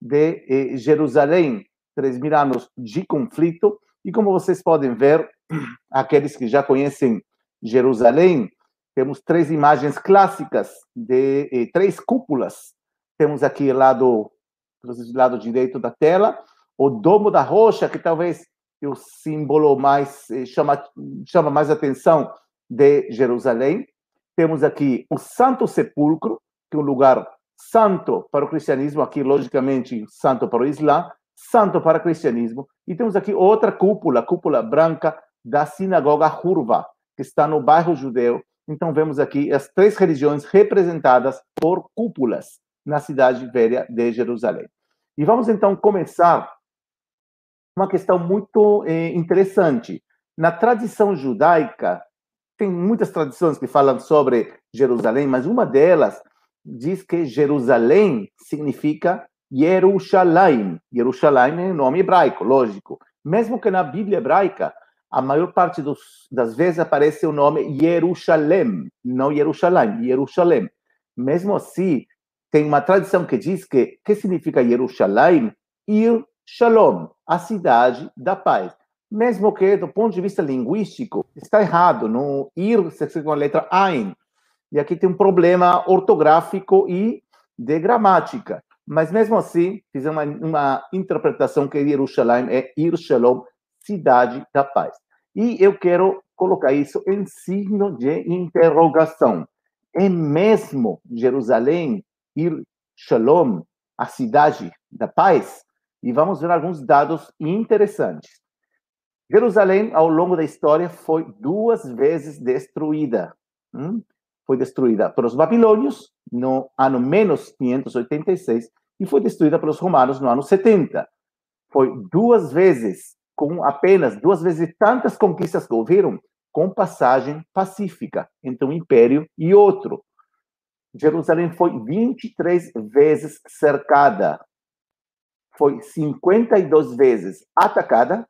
de eh, Jerusalém, 3 mil anos de conflito. E como vocês podem ver, aqueles que já conhecem Jerusalém, temos três imagens clássicas de eh, três cúpulas. Temos aqui lado lado direito da tela, o domo da rocha, que talvez é o símbolo mais eh, chama chama mais atenção de Jerusalém. Temos aqui o Santo Sepulcro, que é um lugar santo para o cristianismo, aqui logicamente santo para o Islã, santo para o cristianismo. E temos aqui outra cúpula, cúpula branca da sinagoga Hurva, que está no bairro judeu. Então vemos aqui as três religiões representadas por cúpulas na cidade velha de Jerusalém. E vamos então começar uma questão muito eh, interessante. Na tradição judaica, tem muitas tradições que falam sobre Jerusalém, mas uma delas diz que Jerusalém significa Jerusalém. Jerusalém é nome hebraico, lógico. Mesmo que na Bíblia hebraica, a maior parte dos, das vezes aparece o nome Jerusalém, não Jerusalém, Jerusalém. Mesmo assim, tem uma tradição que diz que que significa Jerusalém? Ir Shalom, a cidade da paz. Mesmo que, do ponto de vista linguístico, está errado. No ir se com a letra Ein. E aqui tem um problema ortográfico e de gramática. Mas mesmo assim, fiz uma, uma interpretação que Jerusalém é Ir Shalom, cidade da paz. E eu quero colocar isso em signo de interrogação. É mesmo Jerusalém, Ir Shalom, a cidade da paz? E vamos ver alguns dados interessantes. Jerusalém, ao longo da história, foi duas vezes destruída. Hum? Foi destruída pelos babilônios no ano menos 586 e foi destruída pelos romanos no ano 70. Foi duas vezes, com apenas duas vezes tantas conquistas que houveram, com passagem pacífica entre um império e outro. Jerusalém foi 23 vezes cercada, foi 52 vezes atacada,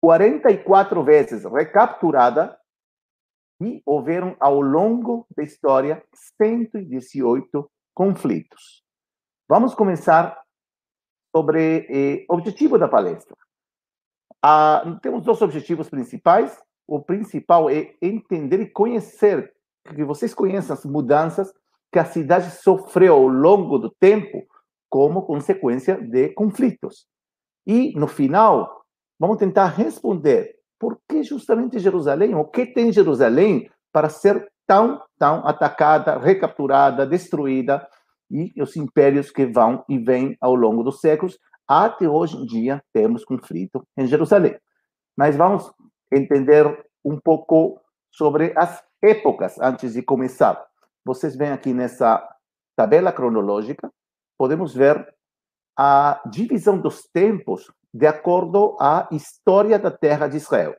44 vezes recapturada e houveram ao longo da história 118 conflitos. Vamos começar sobre eh, objetivo da palestra. Ah, temos dois objetivos principais. O principal é entender e conhecer, que vocês conheçam as mudanças que a cidade sofreu ao longo do tempo como consequência de conflitos. E, no final, vamos tentar responder por que justamente Jerusalém, o que tem Jerusalém para ser tão, tão atacada, recapturada, destruída, e os impérios que vão e vêm ao longo dos séculos, até hoje em dia temos conflito em Jerusalém. Mas vamos entender um pouco sobre as épocas antes de começar. Vocês veem aqui nessa tabela cronológica, podemos ver a divisão dos tempos de acordo à história da terra de Israel. O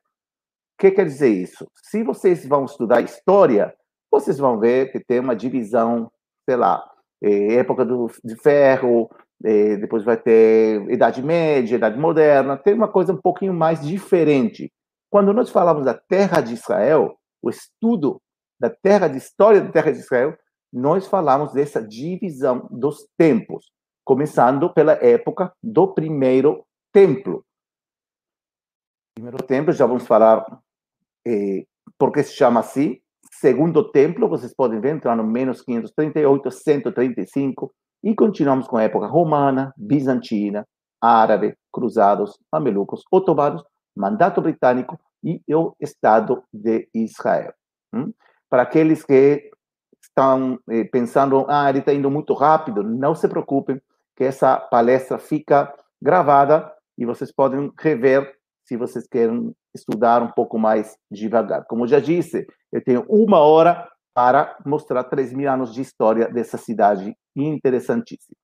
que quer dizer isso? Se vocês vão estudar história, vocês vão ver que tem uma divisão, sei lá, é, época do, de ferro, é, depois vai ter Idade Média, Idade Moderna, tem uma coisa um pouquinho mais diferente. Quando nós falamos da terra de Israel, o estudo da terra de história da terra de Israel, nós falamos dessa divisão dos tempos, começando pela época do primeiro templo. Primeiro templo, já vamos falar eh, por que se chama assim, segundo templo, vocês podem ver, entrar no menos 538, 135, e continuamos com a época romana, bizantina, árabe, cruzados, mamelucos, otomanos, mandato britânico e o Estado de Israel. Hum? Para aqueles que estão eh, pensando, ah, ele está indo muito rápido, não se preocupem, que essa palestra fica gravada e vocês podem rever se vocês querem estudar um pouco mais devagar. Como já disse, eu tenho uma hora para mostrar 3 mil anos de história dessa cidade interessantíssima.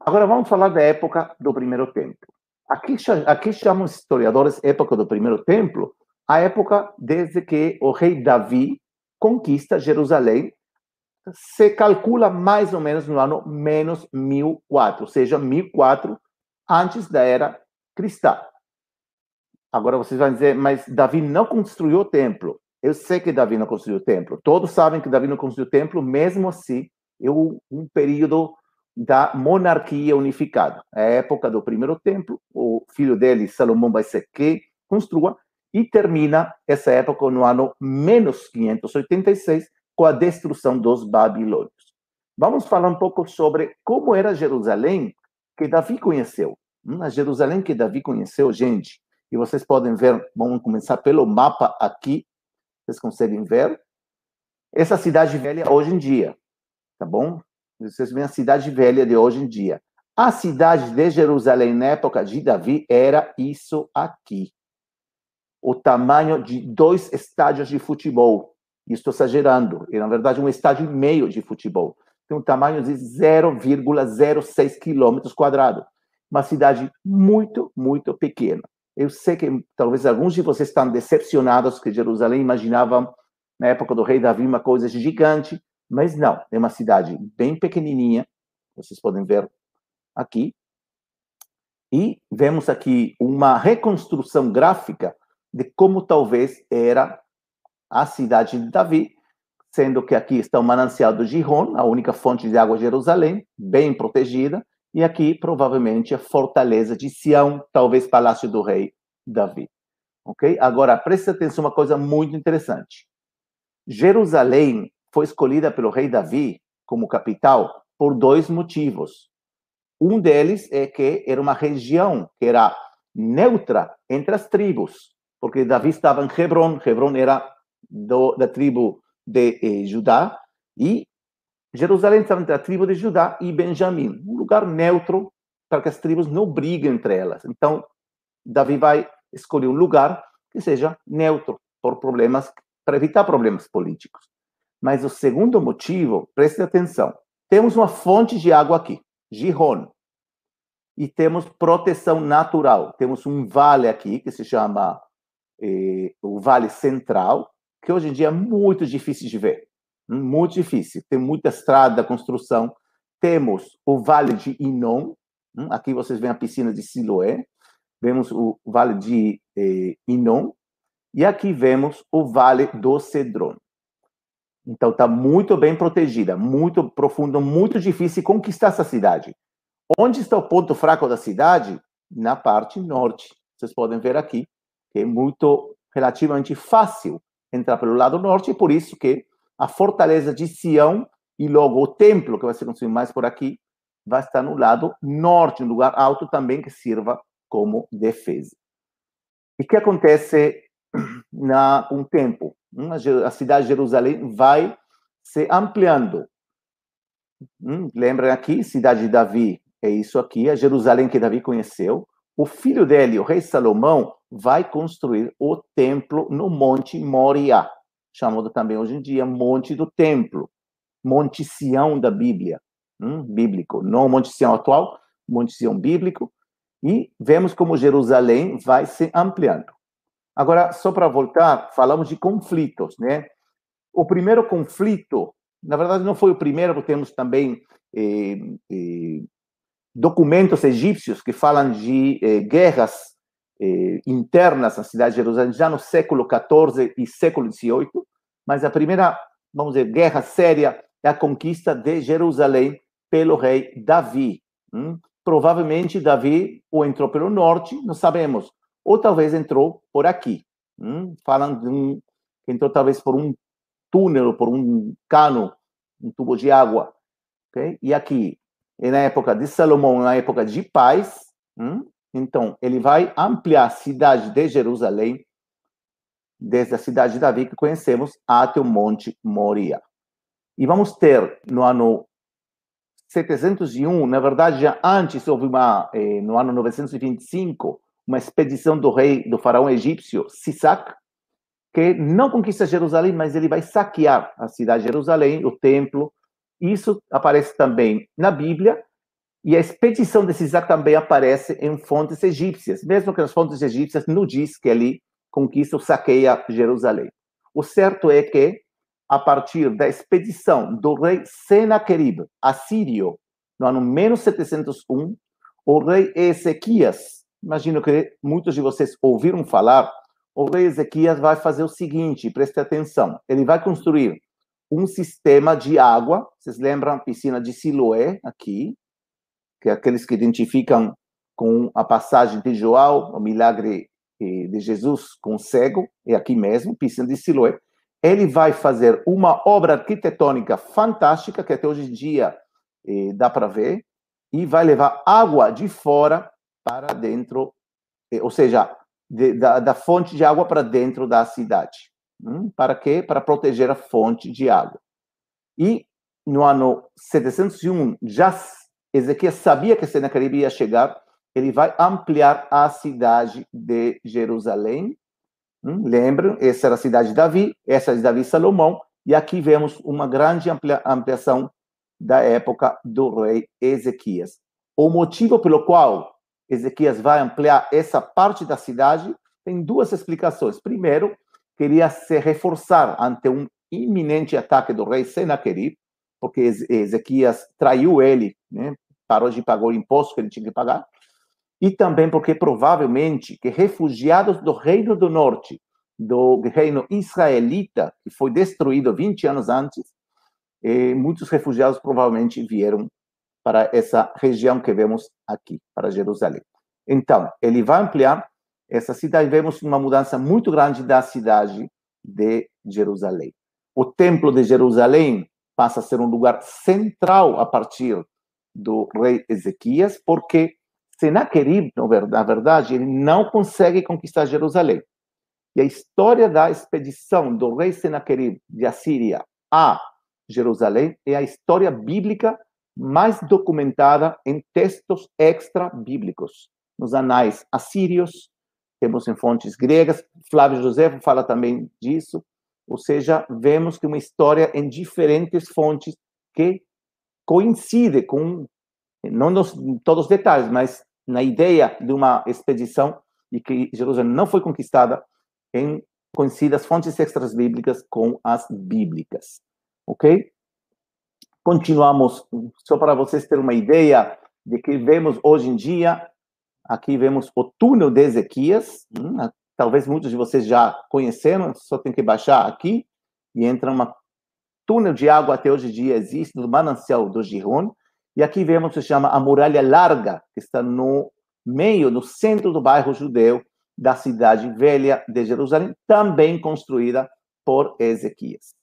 Agora vamos falar da época do primeiro templo. Aqui, aqui chamam historiadores época do primeiro templo a época desde que o rei Davi conquista Jerusalém. Se calcula mais ou menos no ano menos 1004, ou seja, 1004 antes da era cristã. Agora vocês vão dizer, mas Davi não construiu o templo. Eu sei que Davi não construiu o templo. Todos sabem que Davi não construiu o templo, mesmo assim, é um período da monarquia unificada. É a época do primeiro templo, o filho dele, Salomão, vai ser que construa, e termina essa época no ano menos 586, com a destruição dos babilônios. Vamos falar um pouco sobre como era Jerusalém que Davi conheceu. Hum, a Jerusalém que Davi conheceu, gente, e vocês podem ver, vamos começar pelo mapa aqui, vocês conseguem ver. Essa cidade velha hoje em dia, tá bom? Vocês veem a cidade velha de hoje em dia. A cidade de Jerusalém na época de Davi era isso aqui. O tamanho de dois estádios de futebol. Estou exagerando. É, na verdade, um estádio e meio de futebol. Tem um tamanho de 0,06 quilômetros quadrados. Uma cidade muito, muito pequena. Eu sei que talvez alguns de vocês estão decepcionados que Jerusalém imaginavam na época do rei Davi uma coisa gigante, mas não, é uma cidade bem pequenininha, vocês podem ver aqui. E vemos aqui uma reconstrução gráfica de como talvez era a cidade de Davi, sendo que aqui está o manancial do Gihon, a única fonte de água de Jerusalém, bem protegida, e aqui provavelmente a fortaleza de Sião, talvez palácio do rei Davi. Ok? Agora preste atenção uma coisa muito interessante. Jerusalém foi escolhida pelo rei Davi como capital por dois motivos. Um deles é que era uma região que era neutra entre as tribos, porque Davi estava em Hebron, Hebron era do, da tribo de eh, Judá, e Jerusalém estava entre a tribo de Judá e Benjamim, um lugar neutro para que as tribos não briguem entre elas. Então, Davi vai escolher um lugar que seja neutro por problemas, para evitar problemas políticos. Mas o segundo motivo, preste atenção, temos uma fonte de água aqui, Gihon, e temos proteção natural. Temos um vale aqui que se chama eh, o Vale Central, que hoje em dia é muito difícil de ver, muito difícil. Tem muita estrada, construção. Temos o Vale de Inon, hum, aqui vocês veem a piscina de Siloé, vemos o Vale de eh, Inon, e aqui vemos o Vale do Cedron. Então está muito bem protegida, muito profundo, muito difícil conquistar essa cidade. Onde está o ponto fraco da cidade? Na parte norte. Vocês podem ver aqui que é muito relativamente fácil entrar pelo lado norte, e por isso que a fortaleza de Sião e logo o templo, que vai ser construído mais por aqui, vai estar no lado norte, um lugar alto também que sirva como defesa. E o que acontece na um tempo? a cidade de Jerusalém vai se ampliando. Hum, lembra aqui, cidade de Davi, é isso aqui, a Jerusalém que Davi conheceu. O filho dele, o rei Salomão, vai construir o templo no Monte Moriá, chamado também hoje em dia Monte do Templo, Monte Sião da Bíblia, hum, bíblico, não Monte Sião atual, Monte Sião bíblico. E vemos como Jerusalém vai se ampliando. Agora, só para voltar, falamos de conflitos, né? O primeiro conflito, na verdade, não foi o primeiro, porque temos também eh, eh, documentos egípcios que falam de eh, guerras eh, internas na cidade de Jerusalém, já no século XIV e século XVIII, mas a primeira, vamos dizer, guerra séria é a conquista de Jerusalém pelo rei Davi. Hum? Provavelmente Davi ou entrou pelo norte, não sabemos, ou talvez entrou por aqui. Hum? Falam de um, entrou talvez por um túnel, por um cano, um tubo de água. Okay? E aqui, na época de Salomão, na época de paz, hum? Então ele vai ampliar a cidade de Jerusalém, desde a cidade de Davi que conhecemos, até o Monte Moria. E vamos ter no ano 701, na verdade, já antes houve uma, eh, no ano 925, uma expedição do rei, do faraó egípcio, Sisac, que não conquista Jerusalém, mas ele vai saquear a cidade de Jerusalém, o templo. Isso aparece também na Bíblia, e a expedição de Sisac também aparece em fontes egípcias, mesmo que as fontes egípcias não diz que ele conquista ou saqueia Jerusalém. O certo é que, a partir da expedição do rei Senaquerib, assírio, no ano menos 701, o rei Ezequias imagino que muitos de vocês ouviram falar, o rei Ezequias vai fazer o seguinte, preste atenção, ele vai construir um sistema de água, vocês lembram a piscina de Siloé, aqui, que é aqueles que identificam com a passagem de João, o milagre eh, de Jesus com o cego, é aqui mesmo, piscina de Siloé, ele vai fazer uma obra arquitetônica fantástica, que até hoje em dia eh, dá para ver, e vai levar água de fora para dentro, eh, ou seja, de, da, da, fonte de água para dentro da cidade. Hum? Para quê? Para proteger a fonte de água. E no ano 701, já Ezequias sabia que Senaqueribe ia chegar, ele vai ampliar a cidade de Jerusalém. Hum? Lembram? Essa era a cidade de Davi, essa é de Davi e Salomão, e aqui vemos uma grande amplia, ampliação da época do rei Ezequias. O motivo pelo qual Ezequias vai ampliar essa parte da cidade tem duas explicações. Primeiro, queria se reforçar ante um iminente ataque do rei Senaquerib, porque Ezequias traiu ele, né? Parou de pagar o imposto que ele tinha que pagar, e também porque provavelmente que refugiados do reino do norte, do reino israelita, que foi destruído 20 anos antes, eh, muitos refugiados provavelmente vieram para essa região que vemos aqui, para Jerusalém. Então, ele vai ampliar essa cidade, vemos uma mudança muito grande da cidade de Jerusalém. O templo de Jerusalém passa a ser um lugar central a partir do rei Ezequias, porque Senaquerib, na verdade, ele não consegue conquistar Jerusalém. E a história da expedição do rei Senaquerib de Assíria a Jerusalém é a história bíblica mais documentada em textos extra-bíblicos, nos anais assírios, temos em fontes gregas, Flávio José fala também disso, ou seja, vemos que uma história em diferentes fontes que coincide com, não nos, todos os detalhes, mas na ideia de uma expedição e que Jerusalém não foi conquistada em coincide as fontes extras bíblicas com as bíblicas, ok? Continuamos, só para vocês terem uma ideia de que vemos hoje em dia, aqui vemos o túnel de Ezequias, hum, talvez muitos de vocês já conheceram, só tem que baixar aqui e entra uma túnel de água até hoje em dia existe no manancial do Gihon, e aqui vemos se chama a muralha larga, que está no meio, no centro do bairro judeu da cidade velha de Jerusalém, também construída por Ezequias.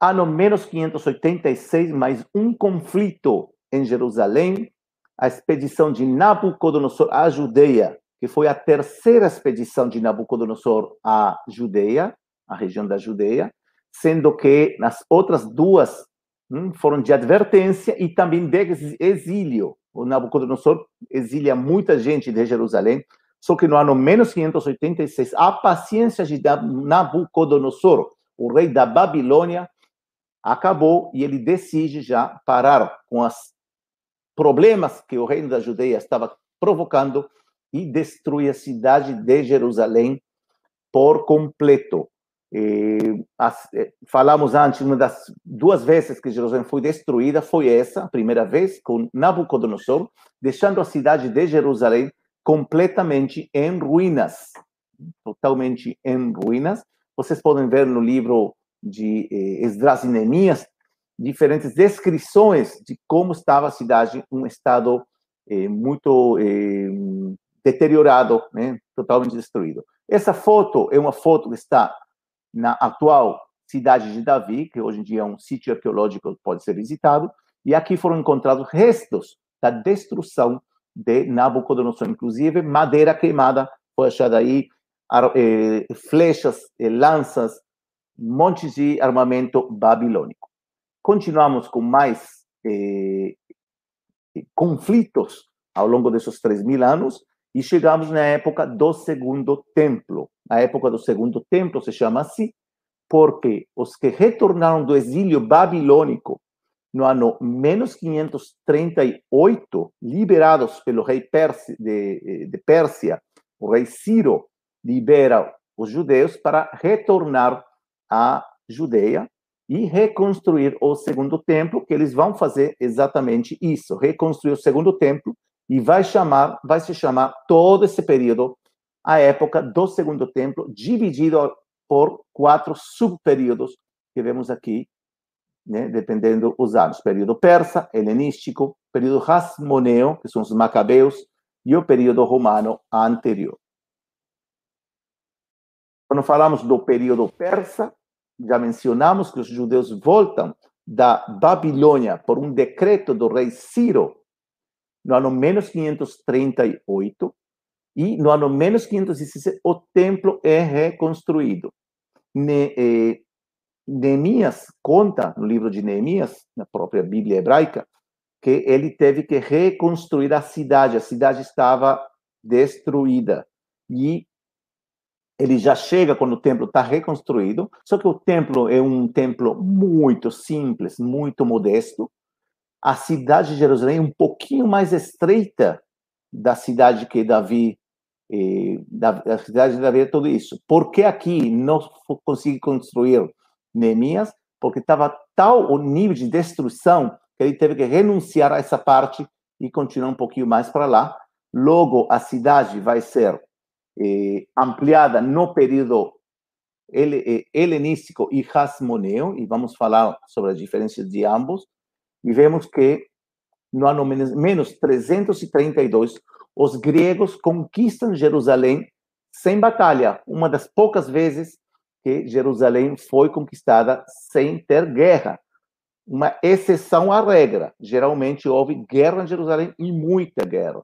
Ano menos 586, mais um conflito em Jerusalém, a expedição de Nabucodonosor à Judeia, que foi a terceira expedição de Nabucodonosor à Judeia, a região da Judeia, sendo que nas outras duas hum, foram de advertência e também de exílio. O Nabucodonosor exilia muita gente de Jerusalém, só que no ano menos 586, a paciência de Nabucodonosor, o rei da Babilônia, acabou e ele decide já parar com os problemas que o reino da Judeia estava provocando e destrui a cidade de Jerusalém por completo. As, eh, falamos antes, uma das duas vezes que Jerusalém foi destruída foi essa, a primeira vez, com Nabucodonosor, deixando a cidade de Jerusalém completamente em ruínas, totalmente em ruínas. Vocês podem ver no livro de eh, Esdras e Neemias, diferentes descrições de como estava a cidade, um estado eh, muito eh, deteriorado, né? totalmente destruído. Essa foto é uma foto que está na atual cidade de Davi, que hoje em dia é um sítio arqueológico que pode ser visitado, e aqui foram encontrados restos da destruição de Nabucodonosor, inclusive madeira queimada foi achada aí, eh, flechas, eh, lanças, montes de armamento babilônico. Continuamos com mais eh, conflitos ao longo desses três mil anos e chegamos na época do Segundo Templo. A época do Segundo Templo se chama assim porque os que retornaram do exílio babilônico no ano menos 538, liberados pelo rei Pérsia, de, de Pérsia, o rei Ciro libera os judeus para retornar a Judeia e reconstruir o segundo templo, que eles vão fazer exatamente isso, reconstruir o segundo templo e vai chamar, vai se chamar todo esse período a época do segundo templo, dividido por quatro subperíodos que vemos aqui né, dependendo os anos. Período persa, helenístico, período hasmoneu, que são os macabeus, e o período romano anterior. Quando falamos do período persa, já mencionamos que os judeus voltam da Babilônia por um decreto do rei Ciro no ano menos 538 e no ano menos 516 o templo é reconstruído. Ne, eh, Neemias conta no livro de Neemias, na própria Bíblia hebraica, que ele teve que reconstruir a cidade, a cidade estava destruída. E ele já chega quando o templo está reconstruído, só que o templo é um templo muito simples, muito modesto. A cidade de Jerusalém é um pouquinho mais estreita da cidade que Davi, da, da, cidade de Davi tudo isso. Por que aqui não consegui construir Neemias? Porque estava tal o nível de destruição que ele teve que renunciar a essa parte e continuar um pouquinho mais para lá. Logo, a cidade vai ser eh, ampliada no período eh, helenístico e hasmoneu, e vamos falar sobre as diferenças de ambos, e vemos que no ano menos, menos 332, os gregos conquistam Jerusalém sem batalha, uma das poucas vezes que Jerusalém foi conquistada sem ter guerra. Uma exceção à regra. Geralmente houve guerra em Jerusalém e muita guerra.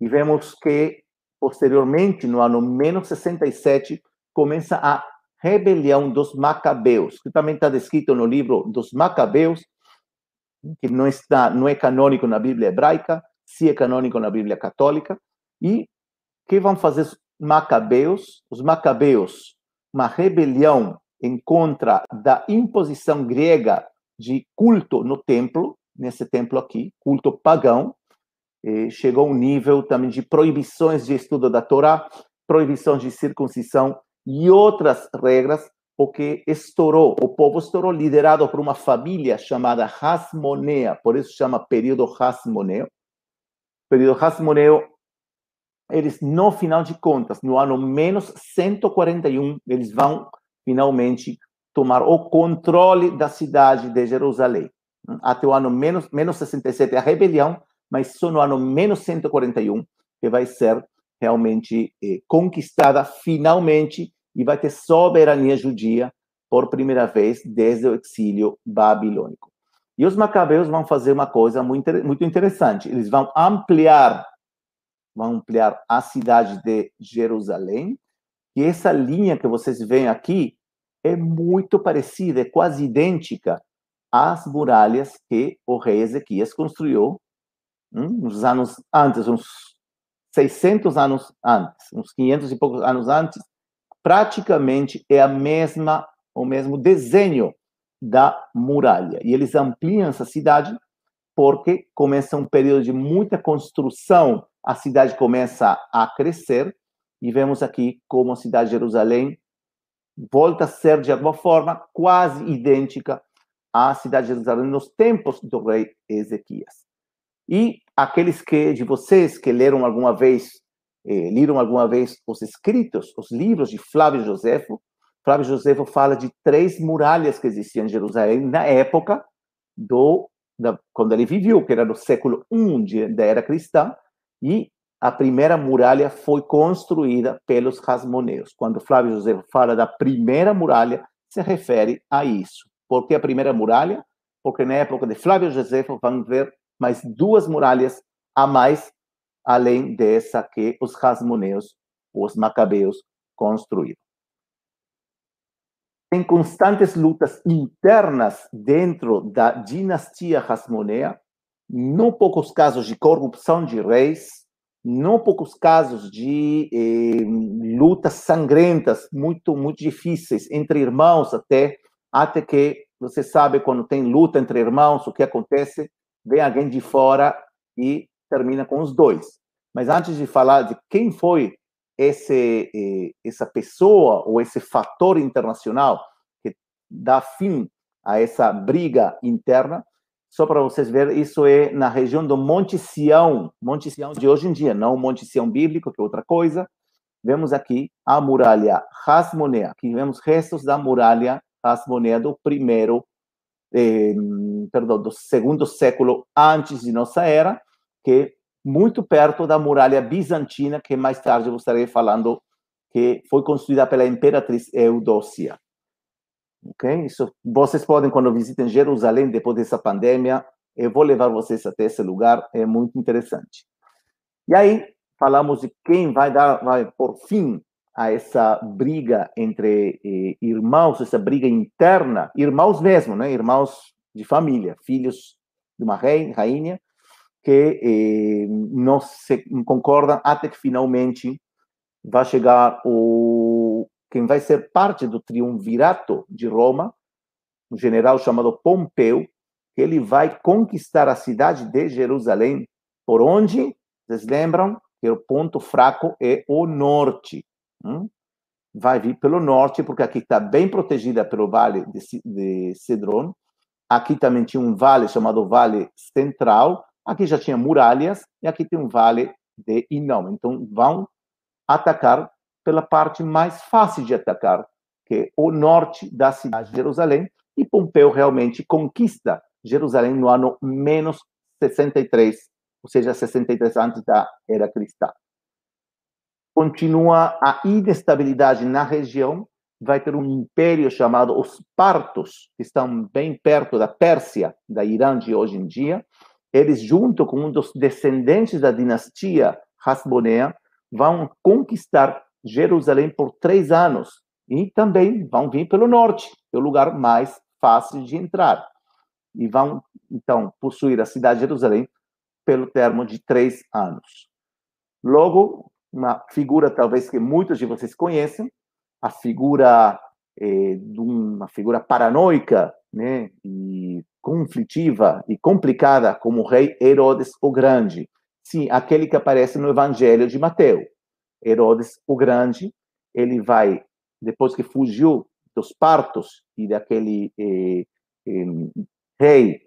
E vemos que Posteriormente, no ano menos 67, começa a rebelião dos Macabeus, que também está descrito no livro dos Macabeus, que não está, não é canônico na Bíblia hebraica, se é canônico na Bíblia católica. E que vão fazer os Macabeus? Os Macabeus, uma rebelião em contra da imposição grega de culto no templo, nesse templo aqui, culto pagão, chegou um nível também de proibições de estudo da Torá, proibições de circuncisão e outras regras, porque estourou, o povo estourou, liderado por uma família chamada Hasmonea, por isso chama período Hasmoneo. Período Hasmoneo, eles, no final de contas, no ano menos 141, eles vão finalmente tomar o controle da cidade de Jerusalém. Até o ano menos, menos 67, a rebelião mas só no ano menos 141 que vai ser realmente eh, conquistada finalmente e vai ter soberania judia por primeira vez desde o exílio babilônico. E os macabeus vão fazer uma coisa muito, interessante. Eles vão ampliar, vão ampliar a cidade de Jerusalém. E essa linha que vocês veem aqui é muito parecida, é quase idêntica às muralhas que o rei Ezequias construiu Hum? uns anos antes, uns 600 anos antes, uns 500 e poucos anos antes, praticamente é a mesma, o mesmo desenho da muralha. E eles ampliam essa cidade porque começa um período de muita construção, a cidade começa a crescer, e vemos aqui como a cidade de Jerusalém volta a ser, de alguma forma, quase idêntica à cidade de Jerusalém nos tempos do rei Ezequias. E aqueles que de vocês que leram alguma vez, eh, leram alguma vez os escritos, os livros de Flávio Josefo, Flávio Josefo fala de três muralhas que existiam em Jerusalém na época do da, quando ele viveu, que era no século I de, da era cristã, e a primeira muralha foi construída pelos Hasmoneus. Quando Flávio Josefo fala da primeira muralha, se refere a isso. Por que a primeira muralha? Porque na época de Flávio Josefo, vamos ver mais duas muralhas a mais, além dessa que os Hasmoneus, os Macabeus, construíram. Tem constantes lutas internas dentro da dinastia Hasmonea, não poucos casos de corrupção de reis, não poucos casos de eh, lutas sangrentas, muito, muito difíceis, entre irmãos até, até que, você sabe, quando tem luta entre irmãos, o que acontece? vem alguém de fora e termina com os dois. Mas antes de falar de quem foi esse, eh, essa pessoa ou esse fator internacional que dá fim a essa briga interna, só para vocês verem, isso é na região do Monte Sião, Monte Sião de hoje em dia, não o Monte Sião bíblico, que é outra coisa. Vemos aqui a muralha Hasmonea, aqui vemos restos da muralha Hasmonea do primeiro eh, perdão, do segundo século antes de nossa era, que muito perto da muralha bizantina, que mais tarde eu estarei falando que foi construída pela imperatriz Eudócia. Ok? Isso, vocês podem, quando visitem Jerusalém, depois dessa pandemia, eu vou levar vocês até esse lugar, é muito interessante. E aí, falamos de quem vai dar, vai por fim a essa briga entre eh, irmãos, essa briga interna, irmãos mesmo, né? Irmãos de família, filhos de uma rei, rainha, que eh, não se concordam até que finalmente vai chegar o quem vai ser parte do triunvirato de Roma, um general chamado Pompeu, que ele vai conquistar a cidade de Jerusalém, por onde, vocês lembram, que o ponto fraco é o norte. Hum? Vai vir pelo norte, porque aqui está bem protegida pelo vale de, de Cedron. Aqui também tinha um vale chamado Vale Central. Aqui já tinha muralhas, e aqui tem um vale de Inom. Então, vão atacar pela parte mais fácil de atacar, que é o norte da cidade de Jerusalém, e Pompeu realmente conquista Jerusalém no ano menos 63, ou seja, 63 antes da era cristã. Continua a inestabilidade na região, vai ter um império chamado os Partos, que estão bem perto da Pérsia, da Irã de hoje em dia. Eles, junto com um dos descendentes da dinastia Hasmonea, vão conquistar Jerusalém por três anos e também vão vir pelo norte, que é o lugar mais fácil de entrar. E vão, então, possuir a cidade de Jerusalém pelo termo de três anos. Logo, uma figura talvez que muitos de vocês conhecem, a figura eh, de uma figura paranoica, né, e conflitiva e complicada como o rei Herodes o Grande. Sim, aquele que aparece no Evangelho de Mateus. Herodes o Grande, ele vai, depois que fugiu dos partos e daquele eh, eh, rei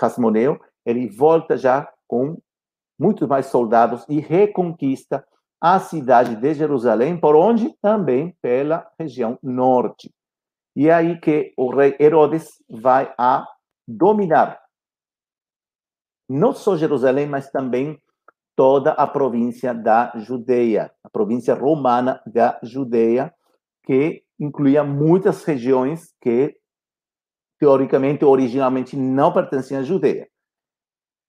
Hasmoneu, ele volta já com muitos mais soldados e reconquista a cidade de Jerusalém, por onde também pela região norte. E é aí que o rei Herodes vai a dominar não só Jerusalém, mas também toda a província da Judeia, a província romana da Judeia, que incluía muitas regiões que, teoricamente, originalmente não pertenciam à Judeia.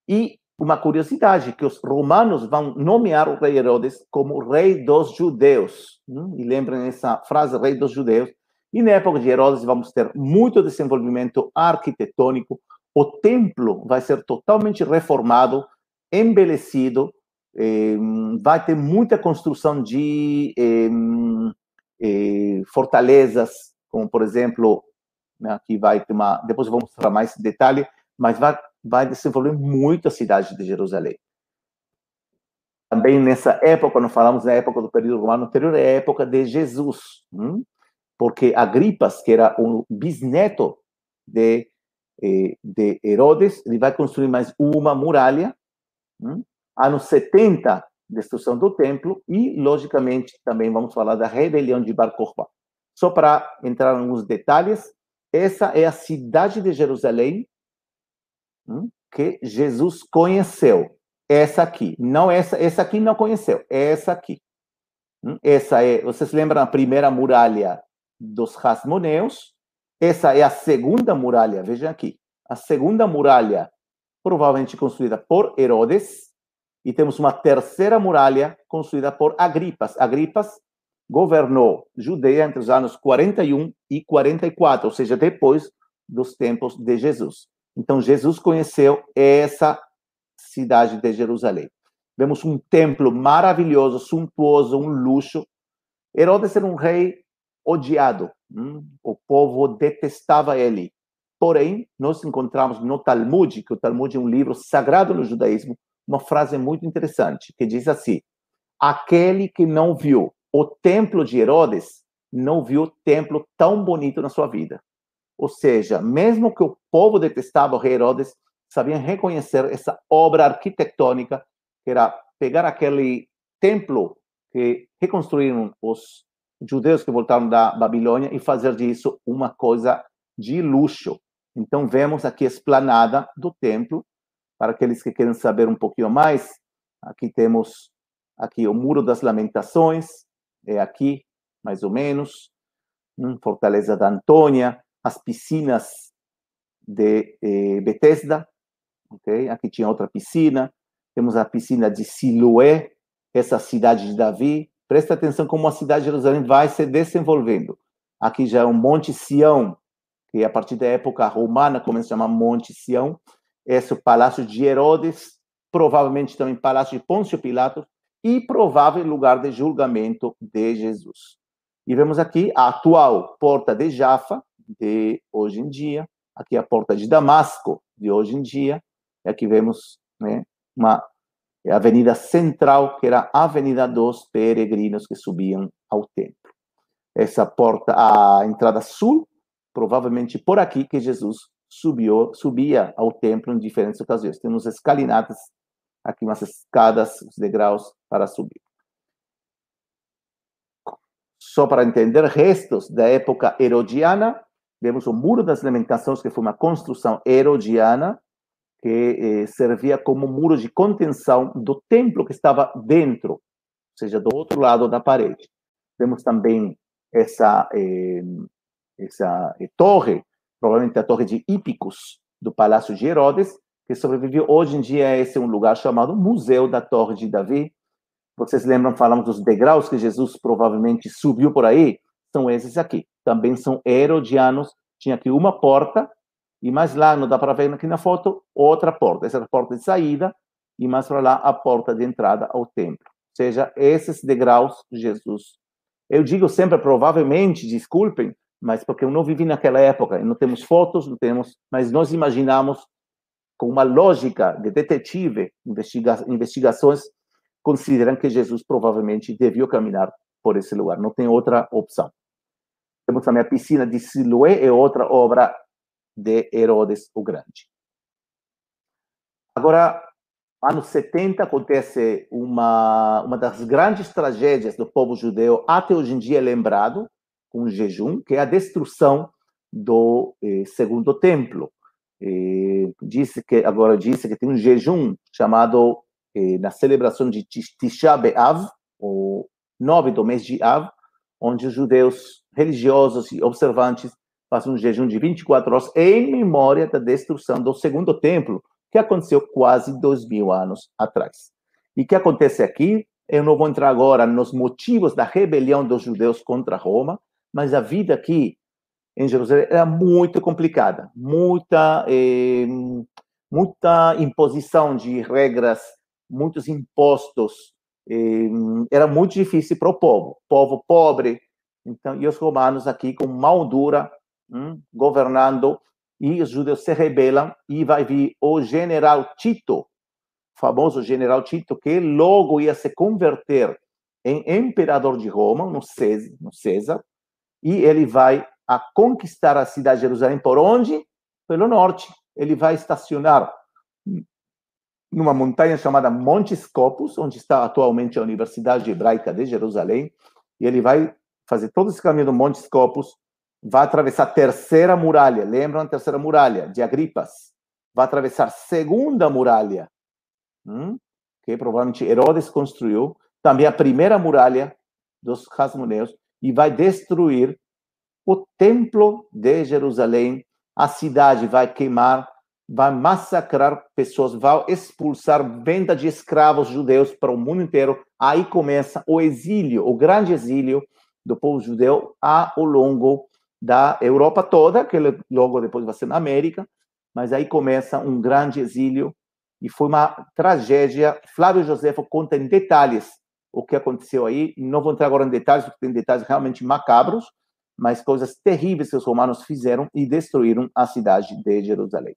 E uma curiosidade, que os romanos vão nomear o rei Herodes como rei dos judeus. Hum? E lembrem essa frase, rei dos judeus. E na época de Herodes vamos ter muito desenvolvimento arquitetônico, o templo vai ser totalmente reformado, embelecido, eh, vai ter muita construção de eh, eh, fortalezas, como por exemplo, né, aqui vai ter uma, depois vou mostrar mais detalhe, mas vai, vai desenvolver muito a cidade de Jerusalém. Também nessa época, quando falamos na época do período romano anterior, é a época de Jesus, hum? Porque Agripas, que era um bisneto de, de Herodes, ele vai construir mais uma muralha, hum? anos 70, destruição do templo, e, logicamente, também vamos falar da rebelião de Bar Kokhba. Só para entrar em alguns detalhes, essa é a cidade de Jerusalém hum, que Jesus conheceu. Essa aqui, não essa, essa aqui não conheceu, essa aqui. Hum, essa é, vocês lembram a primeira muralha dos Hasmoneus? Essa é a segunda muralha, vejam aqui. A segunda muralha, provavelmente construída por Herodes, e temos uma terceira muralha construída por Agripas. Agripas governou Judeia entre os anos 41 e 44, ou seja, depois dos tempos de Jesus. Então, Jesus conheceu essa cidade de Jerusalém. Vemos um templo maravilhoso, suntuoso, um luxo. Herodes era um rei odiado. Hum? O povo detestava ele. Porém, nós encontramos no Talmud, que o Talmud é um livro sagrado no judaísmo, uma frase muito interessante, que diz assim: Aquele que não viu o templo de Herodes, não viu templo tão bonito na sua vida. Ou seja, mesmo que o povo detestava o rei Herodes, sabiam reconhecer essa obra arquitetônica, que era pegar aquele templo que reconstruíram os judeus que voltaram da Babilônia e fazer disso uma coisa de luxo. Então, vemos aqui a esplanada do templo. Para aqueles que querem saber um pouquinho mais, aqui temos aqui o Muro das Lamentações, é aqui, mais ou menos. Hum, Fortaleza da Antônia, as piscinas de eh, Bethesda, ok? Aqui tinha outra piscina. Temos a piscina de Siloé, essa cidade de Davi. Presta atenção como a cidade de Jerusalém vai se desenvolvendo. Aqui já é um Monte Sião, que a partir da época romana começa a chamar Monte Sião. Esse é o Palácio de Herodes, provavelmente também Palácio de Pôncio Pilatos, e provável lugar de julgamento de Jesus. E vemos aqui a atual porta de Jaffa, de hoje em dia, aqui a porta de Damasco, de hoje em dia, e aqui vemos né, uma avenida central, que era a Avenida dos Peregrinos que subiam ao templo. Essa porta, a entrada sul, provavelmente por aqui que Jesus subiu, subia ao templo em diferentes ocasiões. Temos escalinatas, aqui umas escadas, os degraus para subir. Só para entender, restos da época herodiana, vemos o Muro das Lamentações, que foi uma construção herodiana, que eh, servia como muro de contenção do templo que estava dentro, ou seja, do outro lado da parede. Temos também essa, eh, essa eh, torre, provavelmente a torre de Hípicos, do Palácio de Herodes, que sobreviveu. Hoje em dia, esse é um lugar chamado Museu da Torre de Davi. Vocês lembram, falamos dos degraus que Jesus provavelmente subiu por aí? São esses aqui. Também são herodianos. Tinha aqui uma porta e mais lá, não dá para ver aqui na foto, outra porta. Essa é a porta de saída e mais para lá a porta de entrada ao templo. Ou seja, esses degraus Jesus. Eu digo sempre, provavelmente, desculpem, mas porque eu não vivi naquela época, não temos fotos, não temos, mas nós imaginamos com uma lógica de detetive, investiga investigações consideram que Jesus provavelmente devia caminhar por esse lugar, não tem outra opção. Temos também a piscina de Siloé, é outra obra de Herodes o Grande. Agora, anos 70 acontece uma uma das grandes tragédias do povo judeu até hoje em dia é lembrado com o jejum, que é a destruição do eh, segundo templo. Eh, disse que agora disse que tem um jejum chamado eh, na celebração de Tisha B'av, o nove do mês de Av, onde os judeus religiosos e observantes faz um jejum de 24 horas em memória da destruição do segundo templo, que aconteceu quase dois mil anos atrás. E o que acontece aqui? Eu não vou entrar agora nos motivos da rebelião dos judeus contra Roma, mas a vida aqui em Jerusalém era muito complicada, muita, eh, muita imposição de regras, muitos impostos, eh, era muito difícil para o povo, povo pobre. Então, e os romanos aqui com mão dura Hum, governando, e os judeus se rebelam, e vai vir o general Tito, famoso general Tito, que logo ia se converter em imperador de Roma, no César, no César e ele vai a conquistar a cidade de Jerusalém por onde? Pelo norte. Ele vai estacionar numa montanha chamada Monte Scopus, onde está atualmente a Universidade Hebraica de Jerusalém, e ele vai fazer todo esse caminho do Monte Scopus vai atravessar a terceira muralha. Lembram a terceira muralha de Agripas? Vai atravessar a segunda muralha, hum? que provavelmente Herodes construiu. Também a primeira muralha dos Hasmoneus e vai destruir o templo de Jerusalém. A cidade vai queimar, vai massacrar pessoas, vai expulsar venda de escravos judeus para o mundo inteiro. Aí começa o exílio, o grande exílio do povo judeu ao longo da Europa toda, que logo depois vai ser na América, mas aí começa um grande exílio e foi uma tragédia. Flávio Josefo conta em detalhes o que aconteceu aí. Não vou entrar agora em detalhes, porque tem detalhes realmente macabros, mas coisas terríveis que os romanos fizeram e destruíram a cidade de Jerusalém.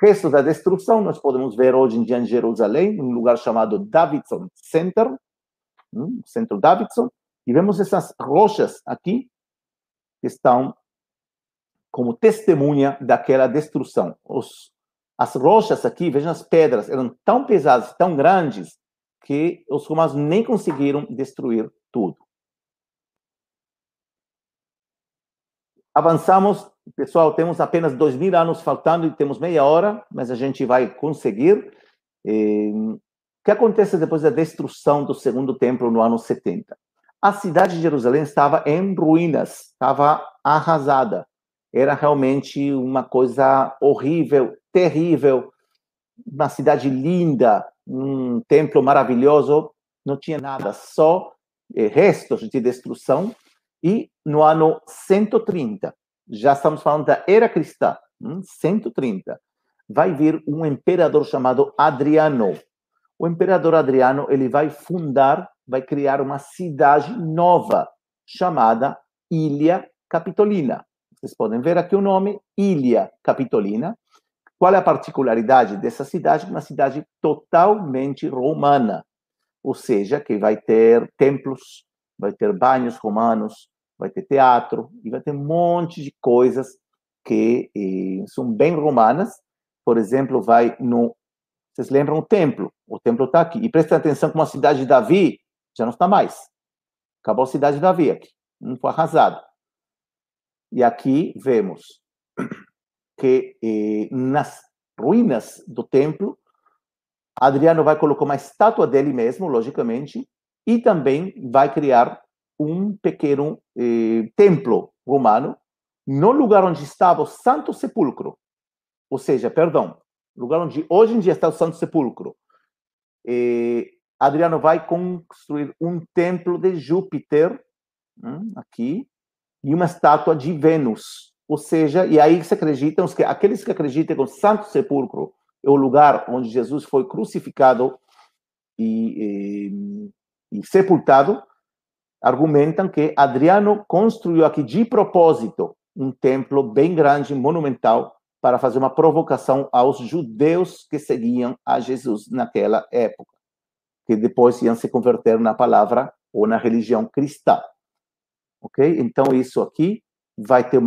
Restos da destruição nós podemos ver hoje em dia em Jerusalém, um lugar chamado Davidson Center, um, Centro Davidson, e vemos essas rochas aqui que estão como testemunha daquela destruição. Os, as rochas aqui, vejam as pedras, eram tão pesadas, tão grandes, que os romanos nem conseguiram destruir tudo. Avançamos Pessoal, temos apenas dois mil anos faltando e temos meia hora, mas a gente vai conseguir. O que acontece depois da destruição do segundo templo no ano 70? A cidade de Jerusalém estava em ruínas, estava arrasada. Era realmente uma coisa horrível, terrível. Uma cidade linda, um templo maravilhoso, não tinha nada, só eh, restos de destruição. E no ano 130, já estamos falando da era cristã, 130, hum, vai vir um imperador chamado Adriano. O imperador Adriano ele vai fundar, vai criar uma cidade nova chamada Ilha Capitolina. Vocês podem ver aqui o nome Ilha Capitolina. Qual é a particularidade dessa cidade? Uma cidade totalmente romana, ou seja, que vai ter templos, vai ter banhos romanos, vai ter teatro e vai ter um monte de coisas que eh, são bem romanas. Por exemplo, vai no. Vocês lembram o templo? O templo está aqui. E prestem atenção como a cidade de Davi já não está mais. Acabou a cidade de Davi aqui. Não foi arrasado. E aqui vemos que eh, nas ruínas do templo, Adriano vai colocar uma estátua dele mesmo, logicamente, e também vai criar um pequeno eh, templo romano no lugar onde estava o Santo Sepulcro. Ou seja, perdão, lugar onde hoje em dia está o Santo Sepulcro. Eh, Adriano vai construir um templo de Júpiter, hum, aqui, e uma estátua de Vênus. Ou seja, e aí se acreditam que aqueles que acreditam que o Santo Sepulcro é o lugar onde Jesus foi crucificado e, e, e sepultado, argumentam que Adriano construiu aqui de propósito um templo bem grande, monumental, para fazer uma provocação aos judeus que seguiam a Jesus naquela época, que depois iam se converter na palavra ou na religião cristã. Ok? Então, isso aqui vai ter um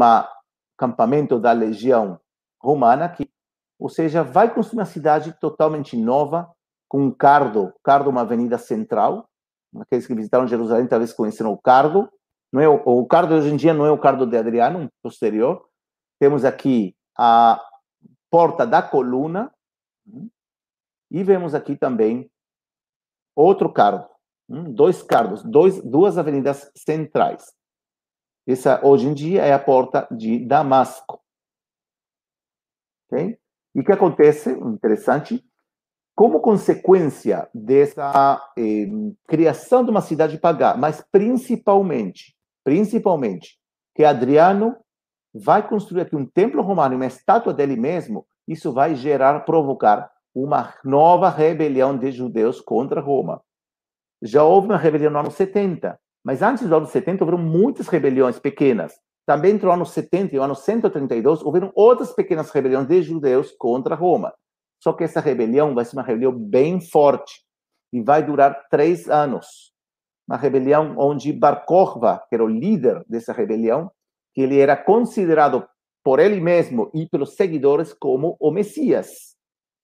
acampamento da legião romana, que, ou seja, vai construir uma cidade totalmente nova, com um cardo, cardo uma avenida central, aqueles que visitaram Jerusalém talvez conheceram o Cardo. Não é o, o Cardo hoje em dia não é o Cardo de Adriano, um posterior. Temos aqui a Porta da Coluna e vemos aqui também outro cardo, dois cardos, dois, duas avenidas centrais. Essa hoje em dia é a porta de Damasco. Ok? E o que acontece? Interessante como consequência dessa eh, criação de uma cidade pagã, mas principalmente, principalmente, que Adriano vai construir aqui um templo romano, uma estátua dele mesmo, isso vai gerar, provocar uma nova rebelião de judeus contra Roma. Já houve uma rebelião no ano 70, mas antes do ano 70 houveram muitas rebeliões pequenas. Também entre o ano 70 e o ano 132 houveram outras pequenas rebeliões de judeus contra Roma. Só que essa rebelião vai ser uma rebelião bem forte e vai durar três anos. Uma rebelião onde Bar Kokhba, que era o líder dessa rebelião, que ele era considerado por ele mesmo e pelos seguidores como o Messias.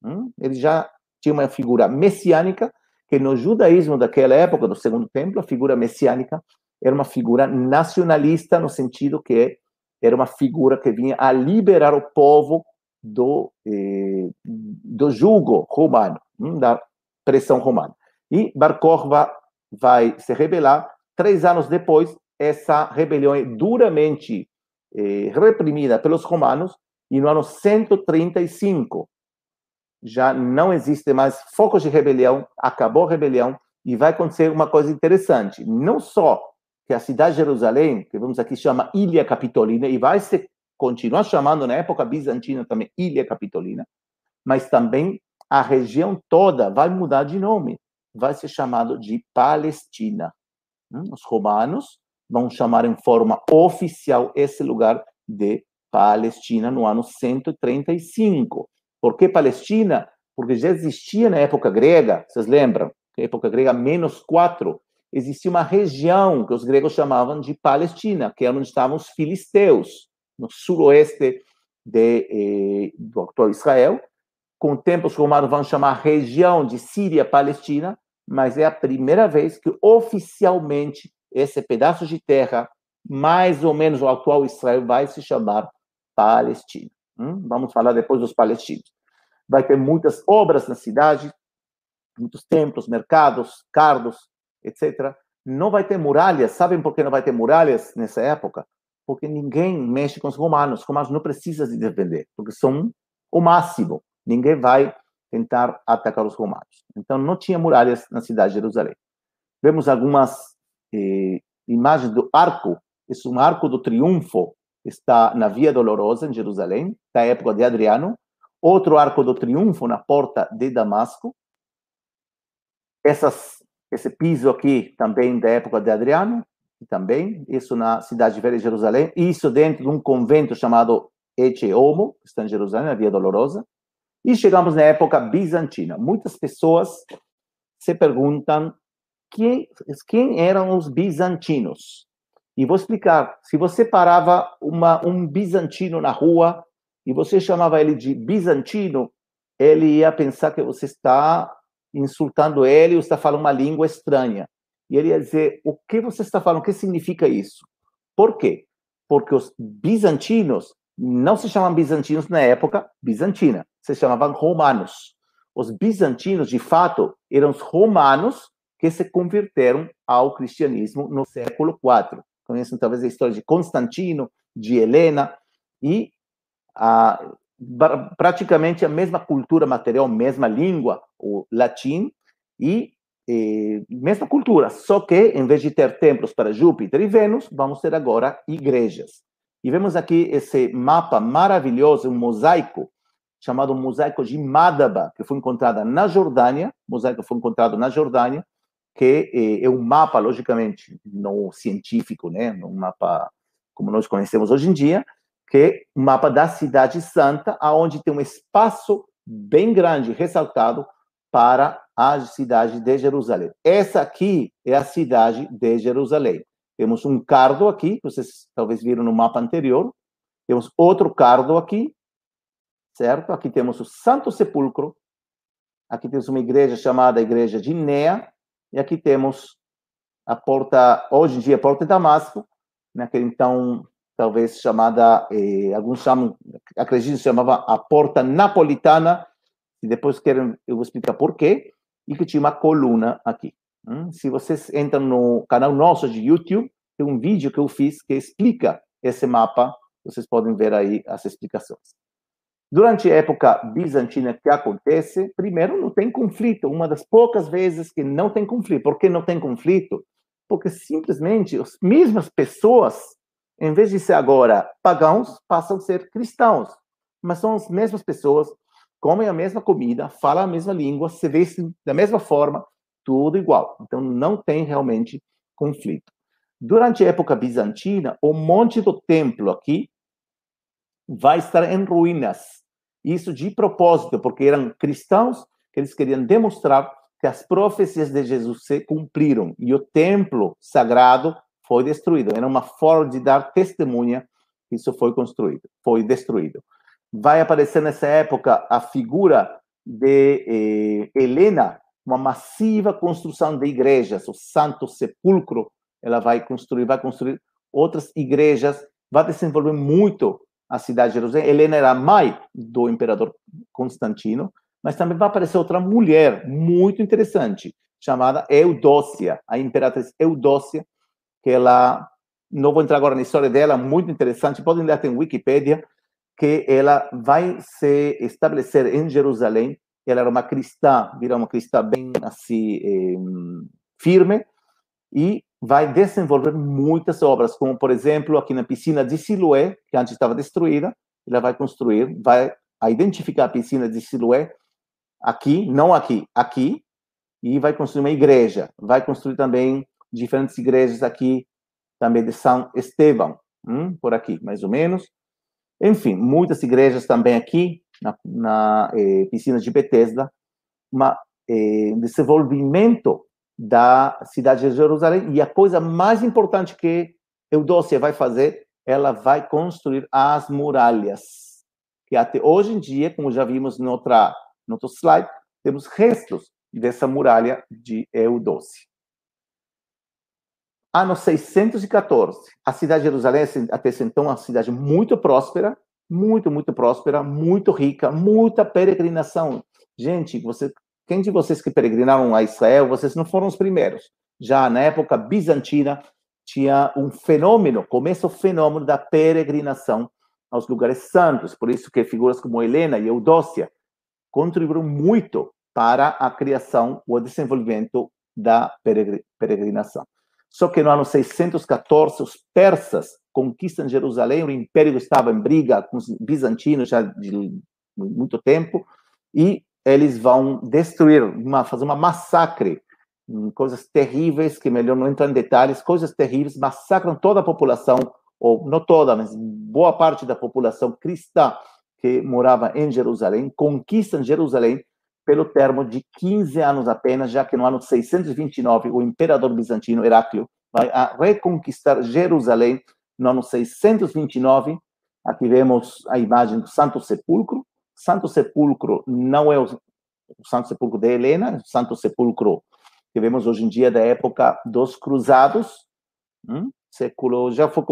Hum? Ele já tinha uma figura messiânica, que no judaísmo daquela época, do Segundo Templo, a figura messiânica era uma figura nacionalista, no sentido que era uma figura que vinha a liberar o povo do, eh, do jugo romano, hum, da pressão romana. E Bar Kokhba vai se rebelar. Três anos depois, essa rebelião é duramente eh, reprimida pelos romanos, e no ano 135 já não existe mais focos de rebelião, acabou a rebelião, e vai acontecer uma coisa interessante. Não só que a cidade de Jerusalém, que vamos aqui chama Ilha Capitolina, e vai se continuar chamando na época bizantina também Ilha Capitolina, mas também a região toda vai mudar de nome, vai ser chamado de Palestina. Hum, os romanos vão chamar em forma oficial esse lugar de Palestina no ano 135. Por que Palestina? Porque já existia na época grega, vocês lembram? Na época grega, menos quatro, existia uma região que os gregos chamavam de Palestina, que é onde estavam os filisteus no suroeste de, eh, do atual Israel. Com o tempo, os romanos vão chamar região de Síria-Palestina, mas é a primeira vez que oficialmente esse pedaço de terra, mais ou menos o atual Israel, vai se chamar Palestina. Hum? Vamos falar depois dos palestinos. Vai ter muitas obras na cidade, muitos templos, mercados, cardos, etc. Não vai ter muralhas. Sabem por que não vai ter muralhas nessa época? Porque ninguém mexe com os romanos. Os romanos não precisam se defender, porque são o máximo. Ninguém vai tentar atacar os romanos. Então, não tinha muralhas na cidade de Jerusalém. Vemos algumas eh, imagens do arco. Esse é um arco do triunfo. Está na Via Dolorosa, em Jerusalém, da época de Adriano. Outro arco do triunfo na porta de Damasco. Essas, esse piso aqui também da época de Adriano, também, isso na cidade velha de Jerusalém, isso dentro de um convento chamado Ece Homo, que está em Jerusalém, na Via Dolorosa. E chegamos na época bizantina. Muitas pessoas se perguntam quem, quem eram os bizantinos. E vou explicar. Se você parava uma, um bizantino na rua e você chamava ele de bizantino, ele ia pensar que você está insultando ele ou está falando uma língua estranha. E ele ia dizer: O que você está falando? O que significa isso? Por quê? Porque os bizantinos não se chamavam bizantinos na época bizantina, se chamavam romanos. Os bizantinos, de fato, eram os romanos que se converteram ao cristianismo no século IV. Conhecem talvez a história de Constantino, de Helena, e ah, praticamente a mesma cultura material, mesma língua, o latim, e mesma cultura, só que em vez de ter templos para Júpiter e Vênus, vamos ter agora igrejas. E vemos aqui esse mapa maravilhoso, um mosaico, chamado Mosaico de Madaba, que foi encontrado na Jordânia, mosaico foi encontrado na Jordânia, que é, é um mapa, logicamente, não científico, né, um mapa como nós conhecemos hoje em dia, que é um mapa da cidade santa, aonde tem um espaço bem grande ressaltado para a cidade de Jerusalém. Essa aqui é a cidade de Jerusalém. Temos um cardo aqui, vocês talvez viram no mapa anterior. Temos outro cardo aqui, certo? Aqui temos o Santo Sepulcro. Aqui temos uma igreja chamada Igreja de Nea. E aqui temos a porta, hoje em dia, a Porta de Damasco, naquele então, talvez chamada, eh, alguns chamam, acredito que chamava a Porta Napolitana, e depois querem, eu vou explicar por quê, e que tinha uma coluna aqui. Hum? Se vocês entram no canal nosso de YouTube, tem um vídeo que eu fiz que explica esse mapa. Vocês podem ver aí as explicações. Durante a época bizantina que acontece, primeiro não tem conflito, uma das poucas vezes que não tem conflito. Por que não tem conflito? Porque simplesmente as mesmas pessoas, em vez de ser agora pagãos, passam a ser cristãos. Mas são as mesmas pessoas, comem a mesma comida, falam a mesma língua, se vestem da mesma forma, tudo igual. Então, não tem realmente conflito. Durante a época bizantina, o monte do templo aqui vai estar em ruínas. Isso de propósito, porque eram cristãos que eles queriam demonstrar que as profecias de Jesus se cumpriram e o templo sagrado foi destruído. Era uma forma de dar testemunha que isso foi construído, foi destruído. Vai aparecer nessa época a figura de eh, Helena, uma massiva construção de igrejas, o Santo Sepulcro, ela vai construir, vai construir outras igrejas, vai desenvolver muito a cidade de Jerusalém. Helena era mãe do imperador Constantino, mas também vai aparecer outra mulher muito interessante, chamada Eudócia, a imperatriz Eudócia, que ela, não vou entrar agora na história dela, muito interessante, podem ler até em Wikipedia, que ela vai se estabelecer em Jerusalém ela era uma cristã, vira uma cristã bem assim, eh, firme, e vai desenvolver muitas obras, como, por exemplo, aqui na piscina de Siloé, que antes estava destruída, ela vai construir, vai identificar a piscina de Siloé aqui, não aqui, aqui, e vai construir uma igreja. Vai construir também diferentes igrejas aqui, também de São Estevão, hum, por aqui, mais ou menos. Enfim, muitas igrejas também aqui, na, na eh, piscina de Bethesda, uma, eh, desenvolvimento da cidade de Jerusalém. E a coisa mais importante que Eudócia vai fazer, ela vai construir as muralhas. Que até hoje em dia, como já vimos no, outro slide, temos restos dessa muralha de Eudócia. Ano 614, a cidade de Jerusalém, até então, uma cidade muito próspera, muito, muito próspera, muito rica, muita peregrinação. Gente, você, quem de vocês que peregrinaram a Israel, vocês não foram os primeiros. Já na época bizantina, tinha um fenômeno, começa o fenômeno da peregrinação aos lugares santos. Por isso que figuras como Helena e Eudócia contribuíram muito para a criação ou desenvolvimento da peregrinação. Só que no ano 614, os persas conquistam Jerusalém, o império estava em briga com os bizantinos já de muito tempo, e eles vão destruir, uma, fazer uma massacre, coisas terríveis, que melhor não entrar em detalhes, coisas terríveis, massacram toda a população, ou não toda, mas boa parte da população cristã que morava em Jerusalém, conquistam Jerusalém pelo termo de 15 anos apenas, já que no ano 629 o imperador bizantino Heráclio vai reconquistar Jerusalém no ano 629. Aqui vemos a imagem do Santo Sepulcro. Santo Sepulcro não é o, Santo Sepulcro de Helena, o Santo Sepulcro que vemos hoje em dia da época dos Cruzados. Hum? Século já foi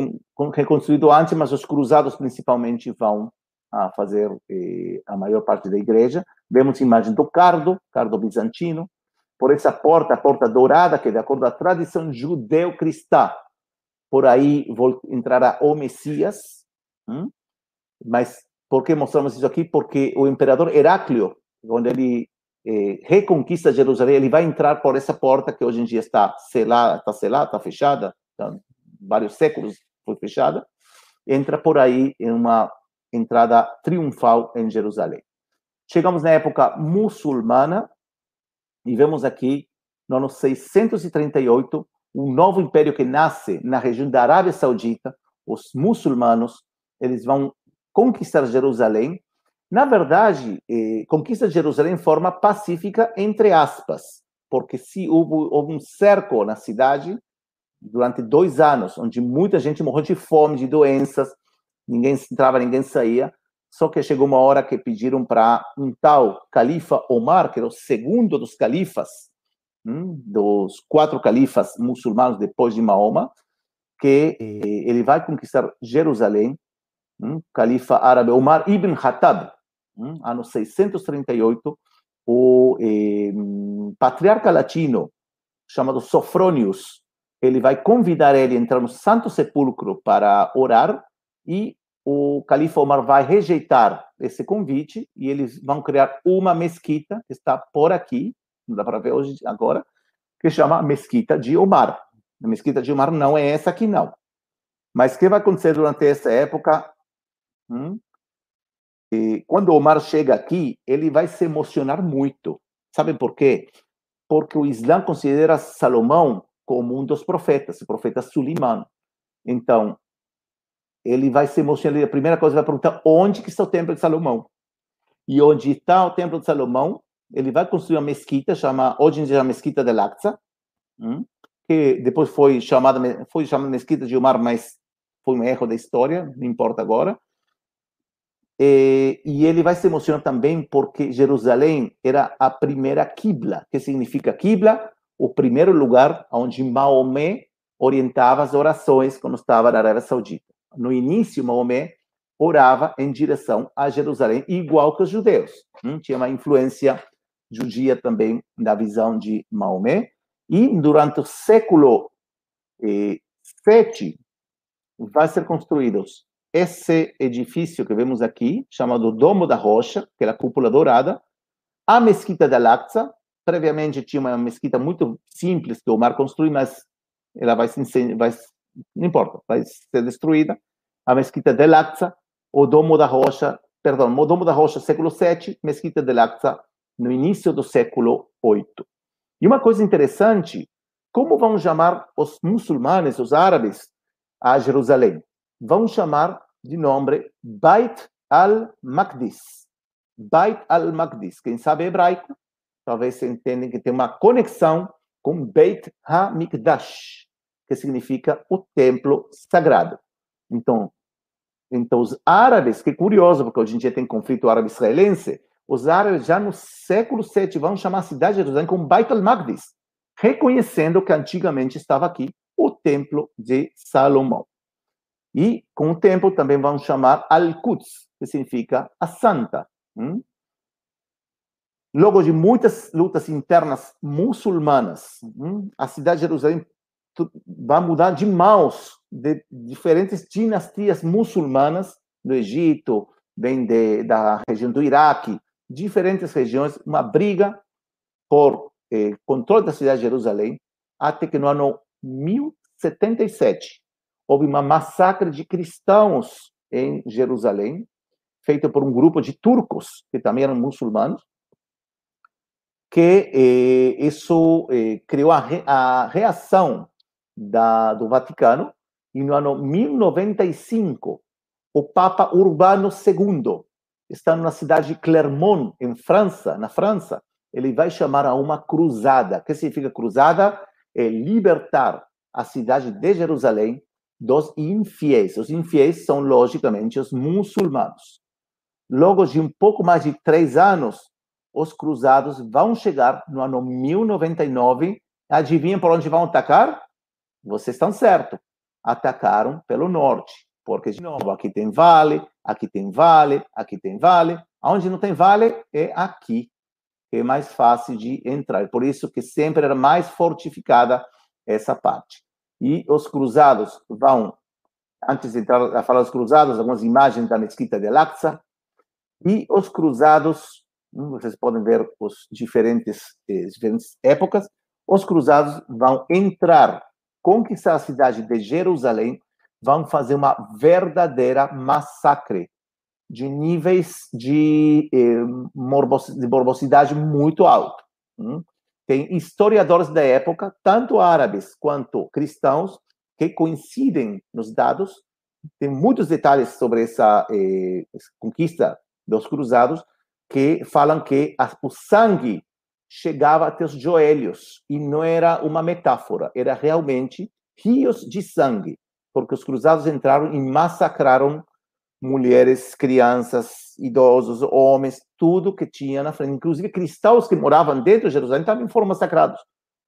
reconstruído antes, mas os Cruzados principalmente vão a fazer eh, a maior parte da igreja. Vemos a imagem do cardo, cardo bizantino, por essa porta, a porta dourada, que de acordo com a tradição judeu-cristã, por aí entrará o Messias. Hum? Mas por que mostramos isso aqui? Porque o imperador Heráclio, quando ele eh, reconquista Jerusalém, ele vai entrar por essa porta que hoje em dia está selada, está selada, está fechada, vários séculos foi fechada, entra por aí em uma entrada triunfal em Jerusalém. Chegamos na época muçulmana e vemos aqui, no ano 638, um novo império que nasce na região da Arábia Saudita. Os muçulmanos, eles vão conquistar Jerusalém. Na verdade, eh, conquista Jerusalém em forma pacífica, entre aspas, porque se houve, houve um cerco na cidade durante dois anos, onde muita gente morreu de fome, de doenças, ninguém entrava, ninguém saía. Só que chegou uma hora que pediram para um tal califa Omar, que era o segundo dos califas, hum, dos quatro califas muçulmanos depois de Mahoma, que eh, ele vai conquistar Jerusalém, hum, califa árabe Omar ibn Khattab, hum, ano 638, o eh, patriarca latino chamado Sofronius, ele vai convidar ele a entrar no Santo Sepulcro para orar e o califa Omar vai rejeitar esse convite e eles vão criar uma mesquita que está por aqui, não dá para ver hoje agora, que chama Mesquita de Omar. A Mesquita de Omar não é essa aqui não. Mas o que vai acontecer durante essa época? Hum? E quando Omar chega aqui, ele vai se emocionar muito. Sabem por quê? Porque o Islã considera Salomão como um dos profetas, o profeta Suleiman. Então, ele vai se emocionar. A primeira coisa, vai perguntar onde que está o templo de Salomão. E onde está o templo de Salomão, ele vai construir uma mesquita, chama, hoje em dia, a mesquita de Al-Aqsa, hum, que depois foi chamada, foi chamada mesquita de Omar, mas foi um erro da história, não importa agora. E, e, ele vai se emocionar também porque Jerusalém era a primeira Qibla. que significa Qibla? O primeiro lugar onde Maomé orientava as orações quando estava na Arábia Saudita no início, Maomé orava em direção a Jerusalém, igual que os judeus. Hum? Tinha uma influência judia também na visão de Maomé. E durante o século eh, VII, vai ser construído esse edifício que vemos aqui, chamado Domo da Rocha, que é a cúpula dourada, a mesquita de Al-Aqsa. Previamente tinha uma mesquita muito simples que o Omar construiu, mas ela vai se, vai não importa, vai ser destruída. A mesquita de Al-Aqsa, o Domo da Rocha, perdão, o Domo da Rocha, século VII, mesquita de Al-Aqsa, no início do século VIII. E uma coisa interessante, como vão chamar os muçulmanos, os árabes, a Jerusalém? Vão chamar de nome Beit al-Maqdis. Beit al-Maqdis. Quem sabe hebraico, talvez entendem que tem uma conexão com Beit ha-Mikdash, que significa o templo sagrado. Então, então os árabes, que curioso, porque hoje em dia tem conflito árabe-israelense, os árabes já no século VII vão chamar a cidade de Jerusalém como Beit al-Maqdis, reconhecendo que antigamente estava aqui o templo de Salomão. E com o tempo também vão chamar Al-Quds, que significa a santa. Hum? Logo de muitas lutas internas muçulmanas, hum? a cidade de Jerusalém vai mudar de mãos de diferentes dinastias muçulmanas do Egito, vem de, da região do Iraque, diferentes regiões, uma briga por eh, controle da cidade de Jerusalém, até que no ano 1077 houve uma massacre de cristãos em Jerusalém, feita por um grupo de turcos, que também eram muçulmanos, que eh, isso eh, criou a, re, a reação da, do Vaticano, e no ano 1095, o Papa Urbano II, está na cidade de Clermont, em França, na França, ele vai chamar a uma cruzada. O que significa cruzada? É libertar a cidade de Jerusalém dos infiéis. Os infiéis são, logicamente, os muçulmanos. Logo de um pouco mais de três anos, os cruzados vão chegar no ano 1099. Adivinha por onde vão atacar? Vocês estão certos. Atacaram pelo norte. Porque, de novo, aqui tem vale, aqui tem vale, aqui tem vale. Onde não tem vale é aqui, que é mais fácil de entrar. Por isso que sempre era mais fortificada essa parte. E os cruzados vão, antes de entrar a falar dos cruzados, algumas imagens da mesquita de Al-Aqsa. E os cruzados, hum, vocês podem ver os diferentes, eh, diferentes épocas, os cruzados vão entrar, conquistar a cidade de Jerusalém, vão fazer uma verdadeira massacre de níveis de, eh, de morbosidade muito alto. Hum? Tem historiadores da época, tanto árabes quanto cristãos, que coincidem nos dados. Tem muitos detalhes sobre essa eh, conquista dos cruzados que falam que o sangue chegava até os joelhos e não era uma metáfora, era realmente rios de sangue, porque os cruzados entraram e massacraram mulheres, crianças, idosos, homens, tudo que tinha na frente. Inclusive, cristãos que moravam dentro de Jerusalém também foram massacrados,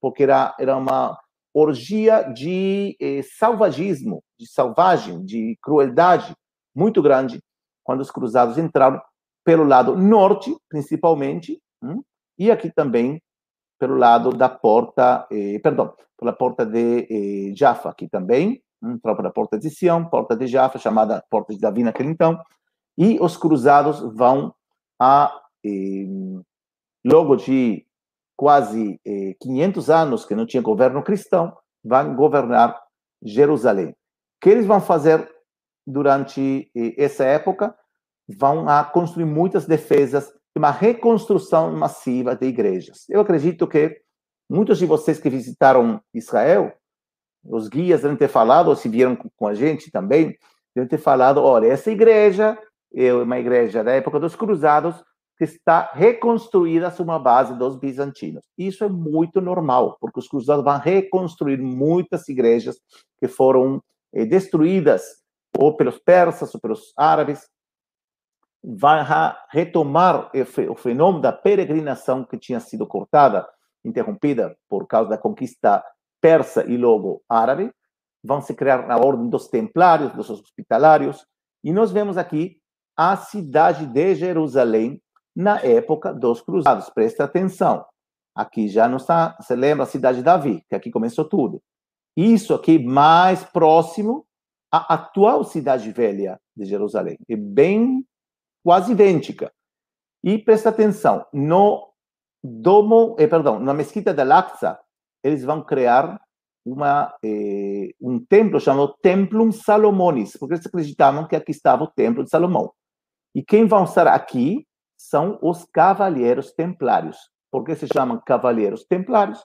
porque era, era uma orgia de eh, salvagismo, de selvagem, de crueldade muito grande, quando os cruzados entraram pelo lado norte, principalmente, hum, e aqui também pelo lado da porta, eh, perdão, pela porta de eh, Jaffa, aqui também, entrou pela porta de Sião, porta de Jaffa, chamada porta de Davi naquele então, e os cruzados vão a, eh, logo de quase eh, 500 anos que não tinha governo cristão, vão governar Jerusalém. O que eles vão fazer durante eh, essa época? Vão a construir muitas defesas, uma reconstrução massiva de igrejas. Eu acredito que muitos de vocês que visitaram Israel os guias devem ter falado, ou se vieram com a gente também, devem ter falado: olha, essa igreja é uma igreja da época dos cruzados que está reconstruída sobre uma base dos bizantinos. Isso é muito normal, porque os cruzados vão reconstruir muitas igrejas que foram eh, destruídas ou pelos persas ou pelos árabes. Vai retomar o fenômeno da peregrinação que tinha sido cortada, interrompida por causa da conquista persa e logo árabe, vão se criar a ordem dos templários, dos hospitalários, e nós vemos aqui a cidade de Jerusalém na época dos cruzados. Presta atenção. Aqui já não está, você lembra a cidade de Davi, que aqui começou tudo. Isso aqui mais próximo à atual cidade velha de Jerusalém. É bem quase idêntica. E presta atenção, no domo, eh, perdão, na mesquita de Al-Aqsa, eles vão criar uma, eh, um templo chamado Templum Salomonis, porque eles acreditavam que aqui estava o Templo de Salomão. E quem vão estar aqui são os Cavaleiros Templários. Por que se chamam Cavaleiros Templários?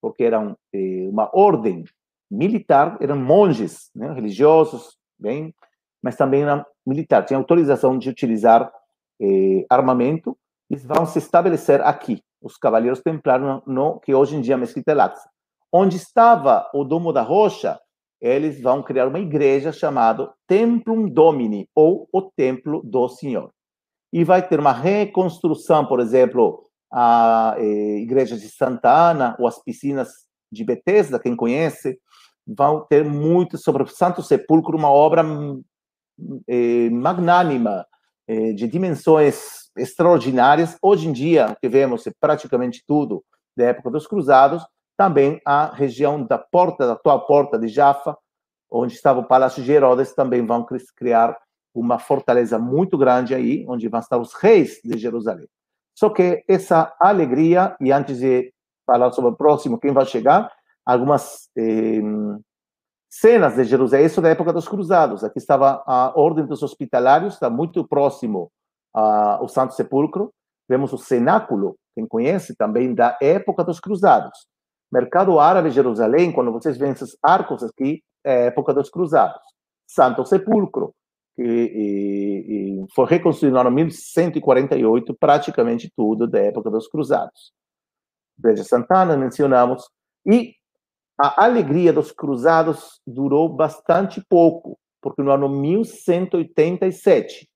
Porque eram eh, uma ordem militar, eram monges né, religiosos, bem, mas também eram militar, tinham autorização de utilizar eh, armamento, eles vão se estabelecer aqui os Cavaleiros Templários, no, que hoje em dia é a Mesquita Laxa. Onde estava o Domo da Rocha, eles vão criar uma igreja chamada Templum Domini, ou o Templo do Senhor. E vai ter uma reconstrução, por exemplo, a eh, igreja de Santa Ana, ou as piscinas de Betesda, quem conhece, vão ter muito sobre o Santo Sepulcro, uma obra eh, magnânima, eh, de dimensões extraordinárias. Hoje em dia, que vemos praticamente tudo da época dos cruzados, também a região da porta, da atual porta de Jaffa, onde estava o Palácio de Herodes, também vão criar uma fortaleza muito grande aí, onde vão estar os reis de Jerusalém. Só que essa alegria, e antes de falar sobre o próximo, quem vai chegar, algumas eh, cenas de Jerusalém, isso da época dos cruzados. Aqui estava a Ordem dos Hospitalários, está muito próximo ao Santo Sepulcro. Vemos o cenáculo, quem conhece também, da época dos cruzados. Mercado Árabe Jerusalém, quando vocês veem esses arcos aqui, é época dos cruzados. Santo Sepulcro, que e, e foi reconstruído ano 1148, praticamente tudo da época dos cruzados. Igreja Santana, mencionamos, e a alegria dos cruzados durou bastante pouco, porque no ano 1187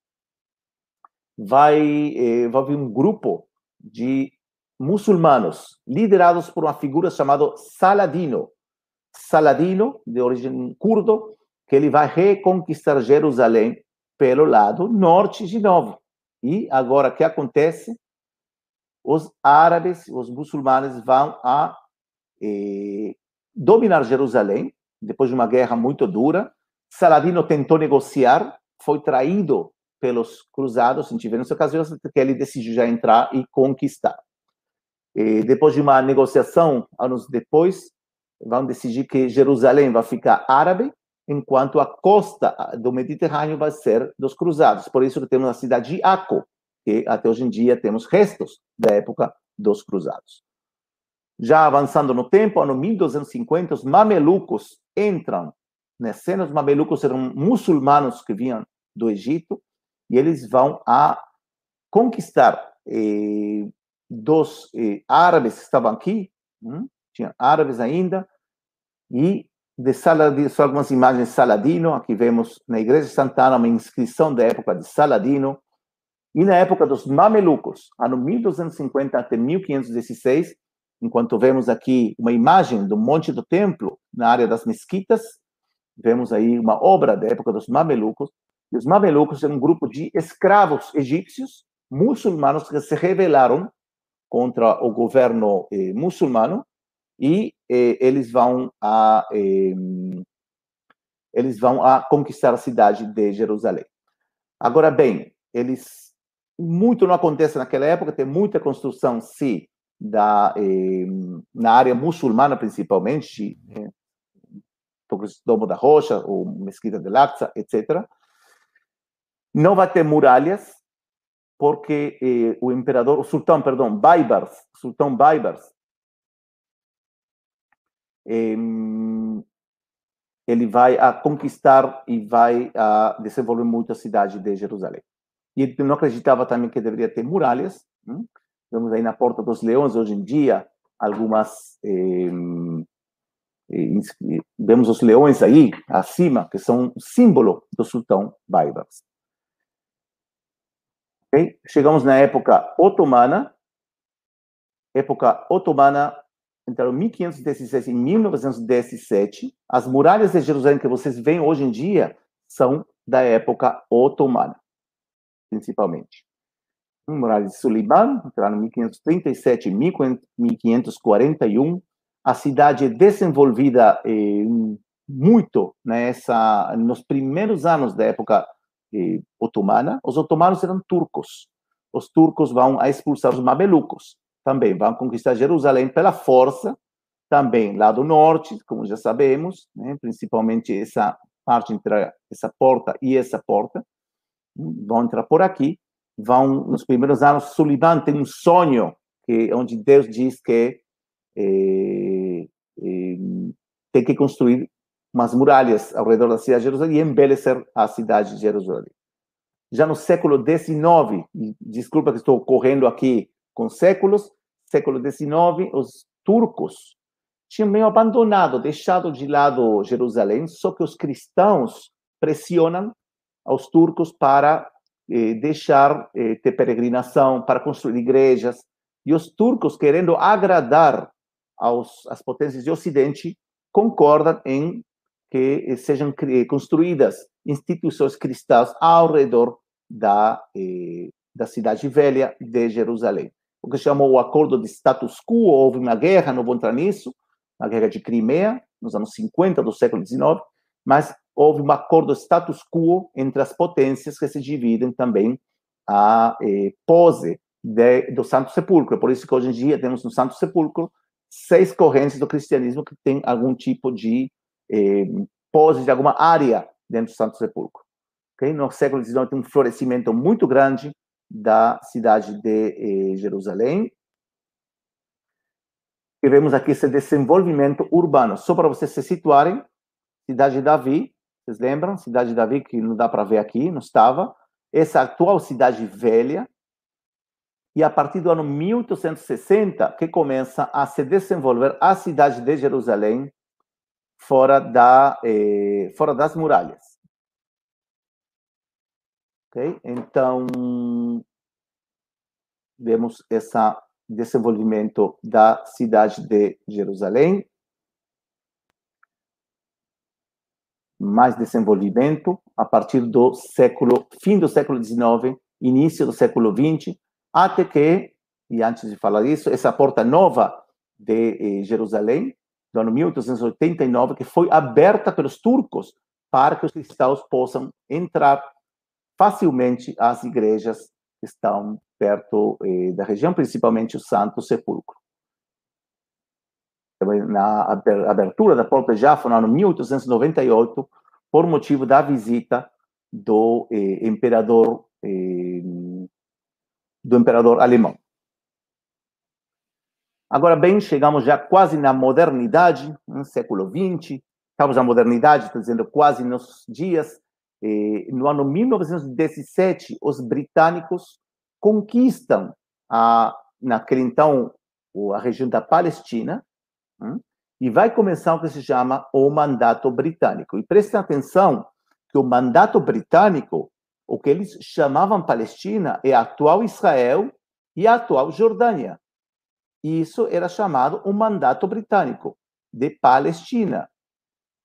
vai, eh, vai um grupo de muçulmanos liderados por uma figura chamada Saladino. Saladino, de origem curdo, que ele vai reconquistar Jerusalém pelo lado norte de novo. E agora, o que acontece? Os árabes, os muçulmanos vão a eh, dominar Jerusalém, depois de uma guerra muito dura. Saladino tentou negociar, foi traído pelos cruzados em diversas ocasiões, que ele decidiu já entrar e conquistar. E depois de uma negociação, anos depois, vão decidir que Jerusalém vai ficar árabe enquanto a costa do Mediterrâneo vai ser dos cruzados. Por isso temos a cidade de Aco, que até hoje em dia temos restos da época dos cruzados. Já avançando no tempo, ano 1250, os mamelucos entram na cena. Os mamelucos eram muçulmanos que vinham do Egito e eles vão a conquistar eh, dos eh, árabes que estavam aqui, hum, tinha árabes ainda, e de Saladino, são algumas imagens de Saladino, aqui vemos na Igreja de Santana uma inscrição da época de Saladino, e na época dos Mamelucos, ano 1250 até 1516, enquanto vemos aqui uma imagem do Monte do Templo, na área das mesquitas, vemos aí uma obra da época dos Mamelucos, e os Mamelucos eram um grupo de escravos egípcios, muçulmanos, que se rebelaram contra o governo eh, muçulmano, e eh, eles vão a eh, eles vão a conquistar a cidade de Jerusalém. Agora bem, eles muito não acontece naquela época, tem muita construção sim da eh, na área muçulmana principalmente, eh, Domo da Rocha, ou Mesquita de Al-Aqsa, etc. Não vai ter muralhas, porque eh, o imperador, o sultão, perdão, Baibars, sultão Baibars, ele vai a conquistar e vai a desenvolver muito a cidade de Jerusalém. E ele não acreditava também que deveria ter muralhas. Hein? Vemos aí na Porta dos Leões, hoje em dia, algumas. Eh, vemos os leões aí, acima, que são símbolo do sultão Baibars. Okay? Chegamos na época otomana. Época otomana, entre 1516 e 1917, as muralhas de Jerusalém que vocês veem hoje em dia são da época otomana, principalmente. Muralha de Suleiman, entraram em 1537 e 1541. A cidade é desenvolvida eh, muito nessa nos primeiros anos da época eh, otomana. Os otomanos eram turcos. Os turcos vão expulsar os mamelucos também vão conquistar Jerusalém pela força, também lá do norte, como já sabemos, né? principalmente essa parte entre essa porta e essa porta, vão entrar por aqui, vão nos primeiros anos Sullivan tem um sonho que onde Deus diz que é, é, tem que construir umas muralhas ao redor da cidade de Jerusalém e embelecer a cidade de Jerusalém. Já no século XIX, desculpa que estou correndo aqui com séculos, século XIX, os turcos tinham meio abandonado, deixado de lado Jerusalém, só que os cristãos pressionam aos turcos para eh, deixar eh, ter peregrinação, para construir igrejas. E os turcos, querendo agradar aos, às potências de Ocidente, concordam em que eh, sejam construídas instituições cristãs ao redor da, eh, da cidade velha de Jerusalém. O que chamou o acordo de status quo, houve uma guerra, não vou entrar nisso, a guerra de Crimea, nos anos 50 do século XIX, mas houve um acordo status quo entre as potências que se dividem também a eh, pose de, do Santo Sepulcro. Por isso que hoje em dia temos no Santo Sepulcro seis correntes do cristianismo que têm algum tipo de eh, pose de alguma área dentro do Santo Sepulcro. Okay? No século XIX tem um florescimento muito grande da cidade de eh, Jerusalém. E vemos aqui esse desenvolvimento urbano. Só para vocês se situarem, cidade de Davi, vocês lembram? Cidade de Davi, que não dá para ver aqui, não estava. Essa atual cidade velha, e a partir do ano 1860 que começa a se desenvolver a cidade de Jerusalém fora da eh, fora das muralhas. Ok? Então vemos esse desenvolvimento da cidade de Jerusalém. Mais desenvolvimento a partir do século fim do século XIX, início do século XX até que, e antes de falar isso, essa porta nova de eh, Jerusalém, do ano 1889, que foi aberta pelos turcos para que os cristãos possam entrar facilmente às igrejas que estão perto eh, da região, principalmente o Santo Sepulcro. Na abertura da porta já foi no ano 1898, por motivo da visita do eh, imperador eh, do imperador alemão. Agora bem, chegamos já quase na modernidade, no século XX, estamos na modernidade, estou dizendo quase nos dias. no ano 1917, os britânicos conquistam a, naquele então a região da Palestina, hum, e vai começar o que se chama o mandato britânico. E prestem atenção que o mandato britânico o que eles chamavam Palestina é a atual Israel e a atual Jordânia. Isso era chamado o mandato britânico de Palestina,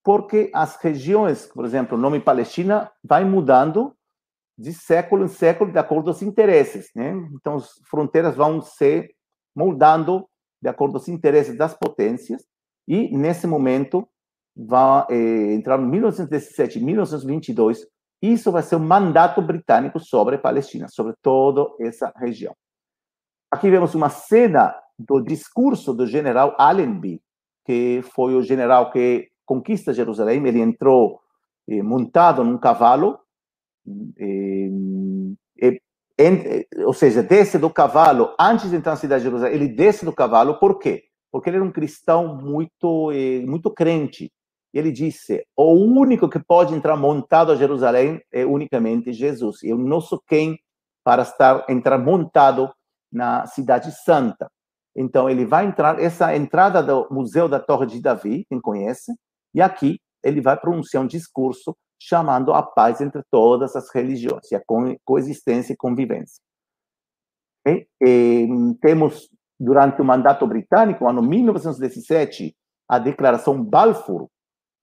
porque as regiões, por exemplo, o nome Palestina vai mudando de século em século de acordo com os interesses, né? Então as fronteiras vão se moldando de acordo com os interesses das potências e nesse momento vai eh, entrar em 1917, 1922 isso vai ser um mandato britânico sobre a Palestina, sobre toda essa região. Aqui vemos uma cena do discurso do general Allenby, que foi o general que conquista Jerusalém. Ele entrou eh, montado num cavalo, eh, eh, ou seja, desce do cavalo antes de entrar na cidade de Jerusalém. Ele desce do cavalo, por quê? Porque ele era um cristão muito, eh, muito crente ele disse: o único que pode entrar montado a Jerusalém é unicamente Jesus. Eu não sou quem para estar entrar montado na cidade santa. Então ele vai entrar essa entrada do Museu da Torre de Davi, quem conhece, e aqui ele vai pronunciar um discurso chamando a paz entre todas as religiões, e a coexistência e convivência. E, e, temos durante o mandato britânico, ano 1917, a declaração Balfour,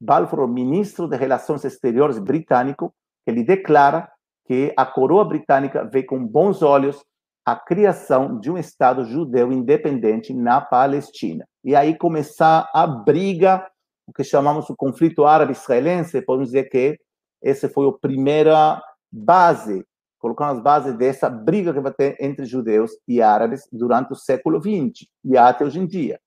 Balfour, ministro de Relações Exteriores britânico, ele declara que a coroa britânica vê com bons olhos a criação de um Estado judeu independente na Palestina. E aí começar a briga, o que chamamos o conflito árabe-israelense, podemos dizer que essa foi a primeira base, colocando as bases dessa briga que vai ter entre judeus e árabes durante o século XX e até hoje em dia.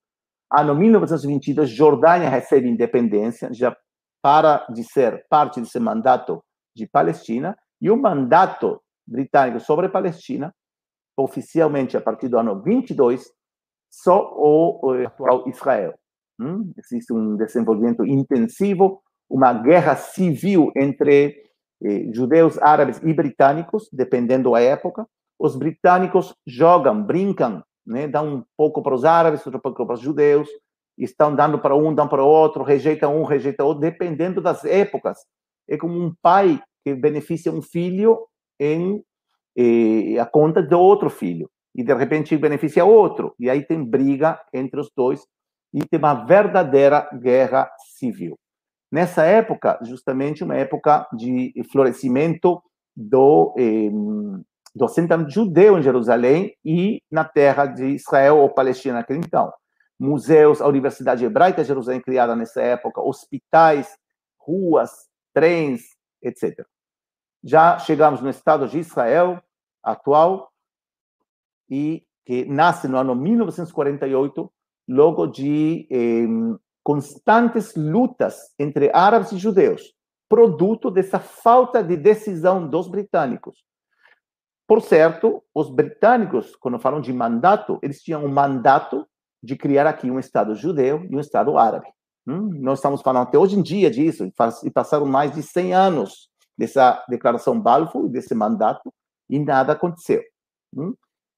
Ano 1922, Jordânia recebe independência, já para de ser parte desse mandato de Palestina, e o mandato britânico sobre a Palestina, oficialmente a partir do ano 22, só o, atual Israel. Hum? Existe um desenvolvimento intensivo, uma guerra civil entre eh, judeus, árabes e britânicos, dependendo da época. Os britânicos jogam, brincam né? dão um pouco para os árabes, outro pouco para os judeus, estão dando para um, dão para o outro, rejeitam um, rejeitam outro, dependendo das épocas. É como um pai que beneficia um filho em a conta de outro filho, e de repente beneficia outro, e aí tem briga entre os dois, e tem uma verdadeira guerra civil. Nessa época, justamente uma época de florescimento do, eh, do assentamento judeu em Jerusalém e na terra de Israel ou Palestina naquele então. Museus, a Universidade Hebraica de Jerusalém, criada nessa época, hospitais, ruas, trens, etc. Já chegamos no Estado de Israel atual e que nasce no ano 1948, logo de eh, constantes lutas entre árabes e judeus, produto dessa falta de decisão dos britânicos. Por certo, os britânicos, quando falam de mandato, eles tinham um mandato de criar aqui um Estado judeu e um Estado árabe. Hum? Nós estamos falando até hoje em dia disso, e passaram mais de 100 anos dessa declaração Balfour, desse mandato, e nada aconteceu. Hum?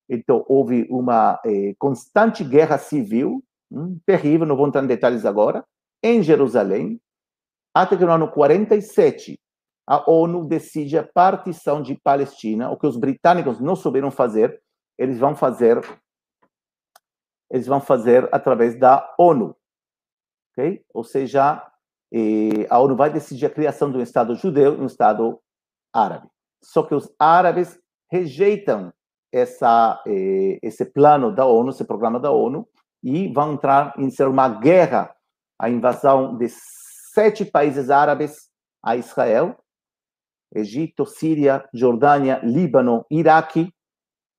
Então, houve uma eh, constante guerra civil, hum, terrível, não vou entrar em detalhes agora, em Jerusalém, até que no ano 47, a ONU decide a partição de Palestina, o que os britânicos não souberam fazer, eles vão fazer eles vão fazer através da ONU, ok? Ou seja, eh, a ONU vai decidir a criação de um Estado judeu e um Estado árabe. Só que os árabes rejeitam essa, eh, esse plano da ONU, esse programa da ONU, e vão entrar em ser uma guerra, a invasão de sete países árabes a Israel, Egito, Síria, Jordânia, Líbano, Iraque,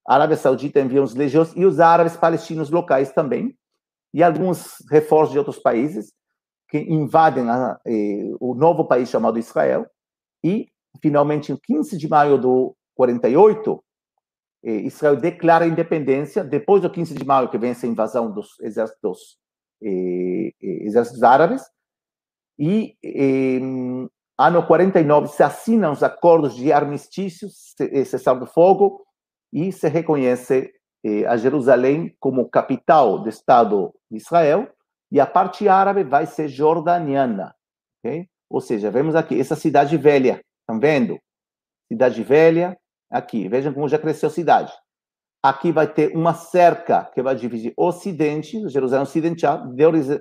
Arábia Saudita envia os legiões e os árabes palestinos locais também, e alguns reforços de outros países que invadem a, eh, o novo país chamado Israel. E, finalmente, em 15 de maio do 48, eh, Israel declara a independência, depois do 15 de maio, que vence a invasão dos exércitos, eh, eh exércitos árabes, e ano 49 se assinam os acordos de armistício, cessar do fogo, e se reconhece eh, a Jerusalém como capital do Estado de Israel, e a parte árabe vai ser jordaniana. Okay? Ou seja, vemos aqui essa cidade velha, estão vendo? Cidade velha, aqui, vejam como já cresceu a cidade. Aqui vai ter uma cerca que vai dividir Ocidente, Jerusalém Ocidental,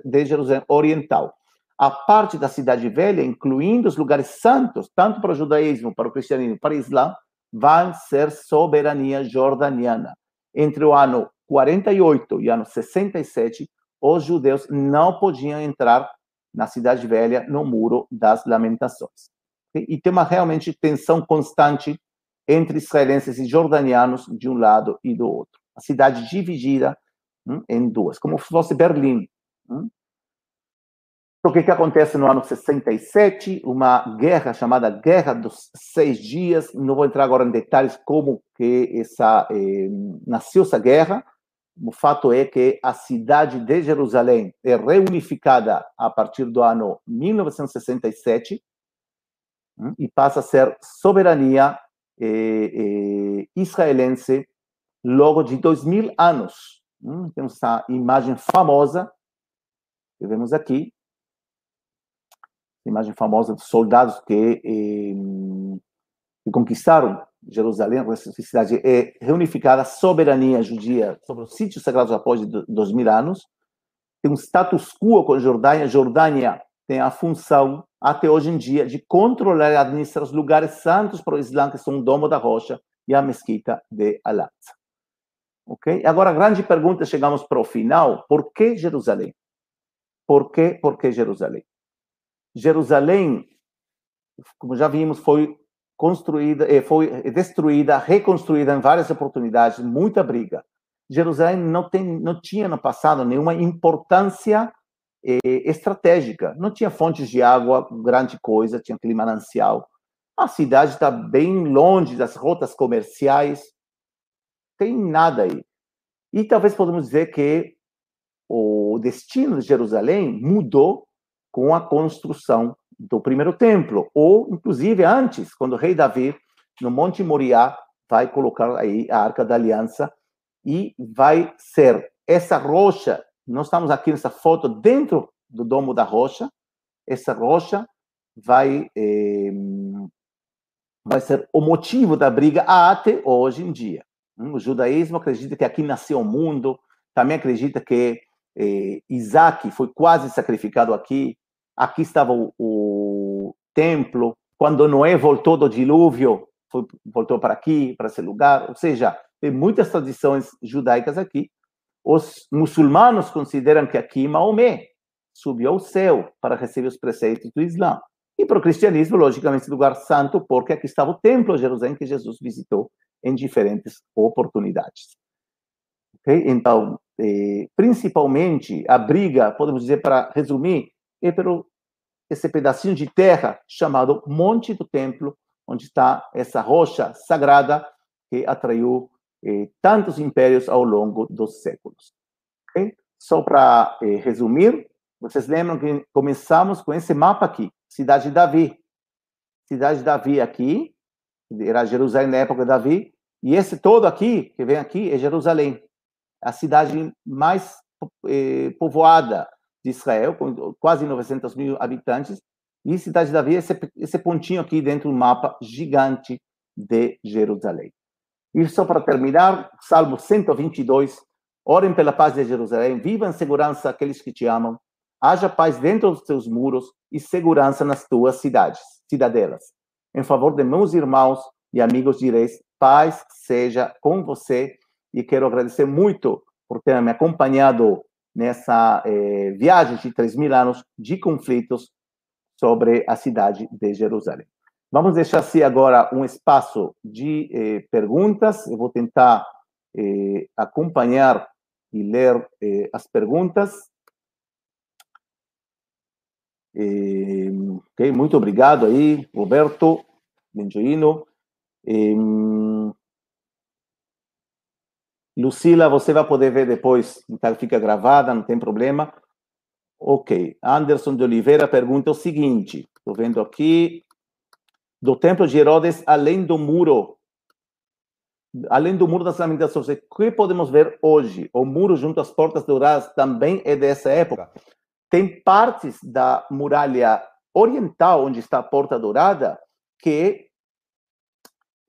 de Jerusalém Oriental. A parte da cidade velha, incluindo os lugares santos, tanto para o judaísmo, para o cristianismo, para o islã, vai ser soberania jordaniana. Entre o ano 48 e o ano 67, os judeus não podiam entrar na cidade velha, no muro das lamentações. E tem uma realmente tensão constante entre israelenses e jordanianos de um lado e do outro. A cidade dividida hum, em duas, como se fosse Berlim. Hum? O que, que acontece no ano 67? Uma guerra chamada Guerra dos Seis Dias. Não vou entrar agora em detalhes como que essa eh, nasceu essa guerra. O fato é que a cidade de Jerusalém é reunificada a partir do ano 1967 hum, e passa a ser soberania eh, eh, israelense logo de dois mil anos. Hum, temos essa imagem famosa que vemos aqui, imagem famosa dos soldados que, eh, que conquistaram Jerusalém, essa cidade é reunificada a soberania judia sobre os sítios sagrados após dois mil anos. Tem um status quo com a Jordânia. Jordânia tem a função, até hoje em dia, de controlar e administrar os lugares santos para o Islã, que são o Domo da Rocha e a Mesquita de Al-Aqsa. Ok? Agora, a grande pergunta, chegamos para o final: por que Jerusalém? Por que, por que Jerusalém? Jerusalém, como já vimos, foi construída, eh, foi destruída, reconstruída em várias oportunidades, muita briga. Jerusalém não, tem, não tinha no passado nenhuma importância eh, estratégica, não tinha fontes de água, grande coisa, tinha aquele manancial. A cidade está bem longe das rotas comerciais, tem nada aí. E talvez podemos dizer que o destino de Jerusalém mudou com a construção do primeiro templo, ou inclusive antes, quando o rei Davi, no Monte Moriá, vai colocar aí a Arca da Aliança e vai ser essa rocha, nós estamos aqui nessa foto dentro do domo da rocha, essa rocha vai eh, vai ser o motivo da briga até hoje em dia. O judaísmo acredita que aqui nasceu o mundo, também acredita que eh, Isaac foi quase sacrificado aqui, aqui estava o, o templo. Quando Noé voltou do dilúvio, foi, voltou para aqui, para esse lugar. Ou seja, tem muitas tradições judaicas aqui. Os muçulmanos consideram que aqui Maomé subiu ao céu para receber os preceitos do Islã. E para o cristianismo, logicamente, lugar santo, porque aqui estava o templo de Jerusalém que Jesus visitou em diferentes oportunidades. Okay? Então, eh, principalmente, a briga, podemos dizer, para resumir, é pelo esse pedacinho de terra chamado Monte do Templo, onde está essa rocha sagrada que atraiu eh, tantos impérios ao longo dos séculos. Okay? Só para eh, resumir, vocês lembram que começamos com esse mapa aqui, Cidade de Davi. Cidade de Davi aqui, era Jerusalém na época de Davi, e esse todo aqui, que vem aqui, é Jerusalém, a cidade mais eh, povoada de Israel, com quase 900 mil habitantes, e Cidade de Davi esse, esse pontinho aqui dentro do mapa gigante de Jerusalém. E só para terminar, Salmo 122, orem pela paz de Jerusalém, vivam em segurança aqueles que te amam, haja paz dentro dos teus muros e segurança nas tuas cidades, cidadelas. Em favor de meus irmãos e amigos direis, paz seja com você, e quero agradecer muito por ter me acompanhado nessa eh, viagem de 3 mil anos de conflitos sobre a cidade de Jerusalém. Vamos deixar assim agora um espaço de eh, perguntas. Eu vou tentar eh, acompanhar e ler eh, as perguntas. Okay, muito obrigado aí, Roberto Benjoino. Lucila, você vai poder ver depois, então fica gravada, não tem problema. Ok. Anderson de Oliveira pergunta o seguinte: estou vendo aqui. Do templo de Herodes, além do muro, além do muro das lamentações, o que podemos ver hoje? O muro junto às portas douradas também é dessa época. Tem partes da muralha oriental, onde está a porta dourada, que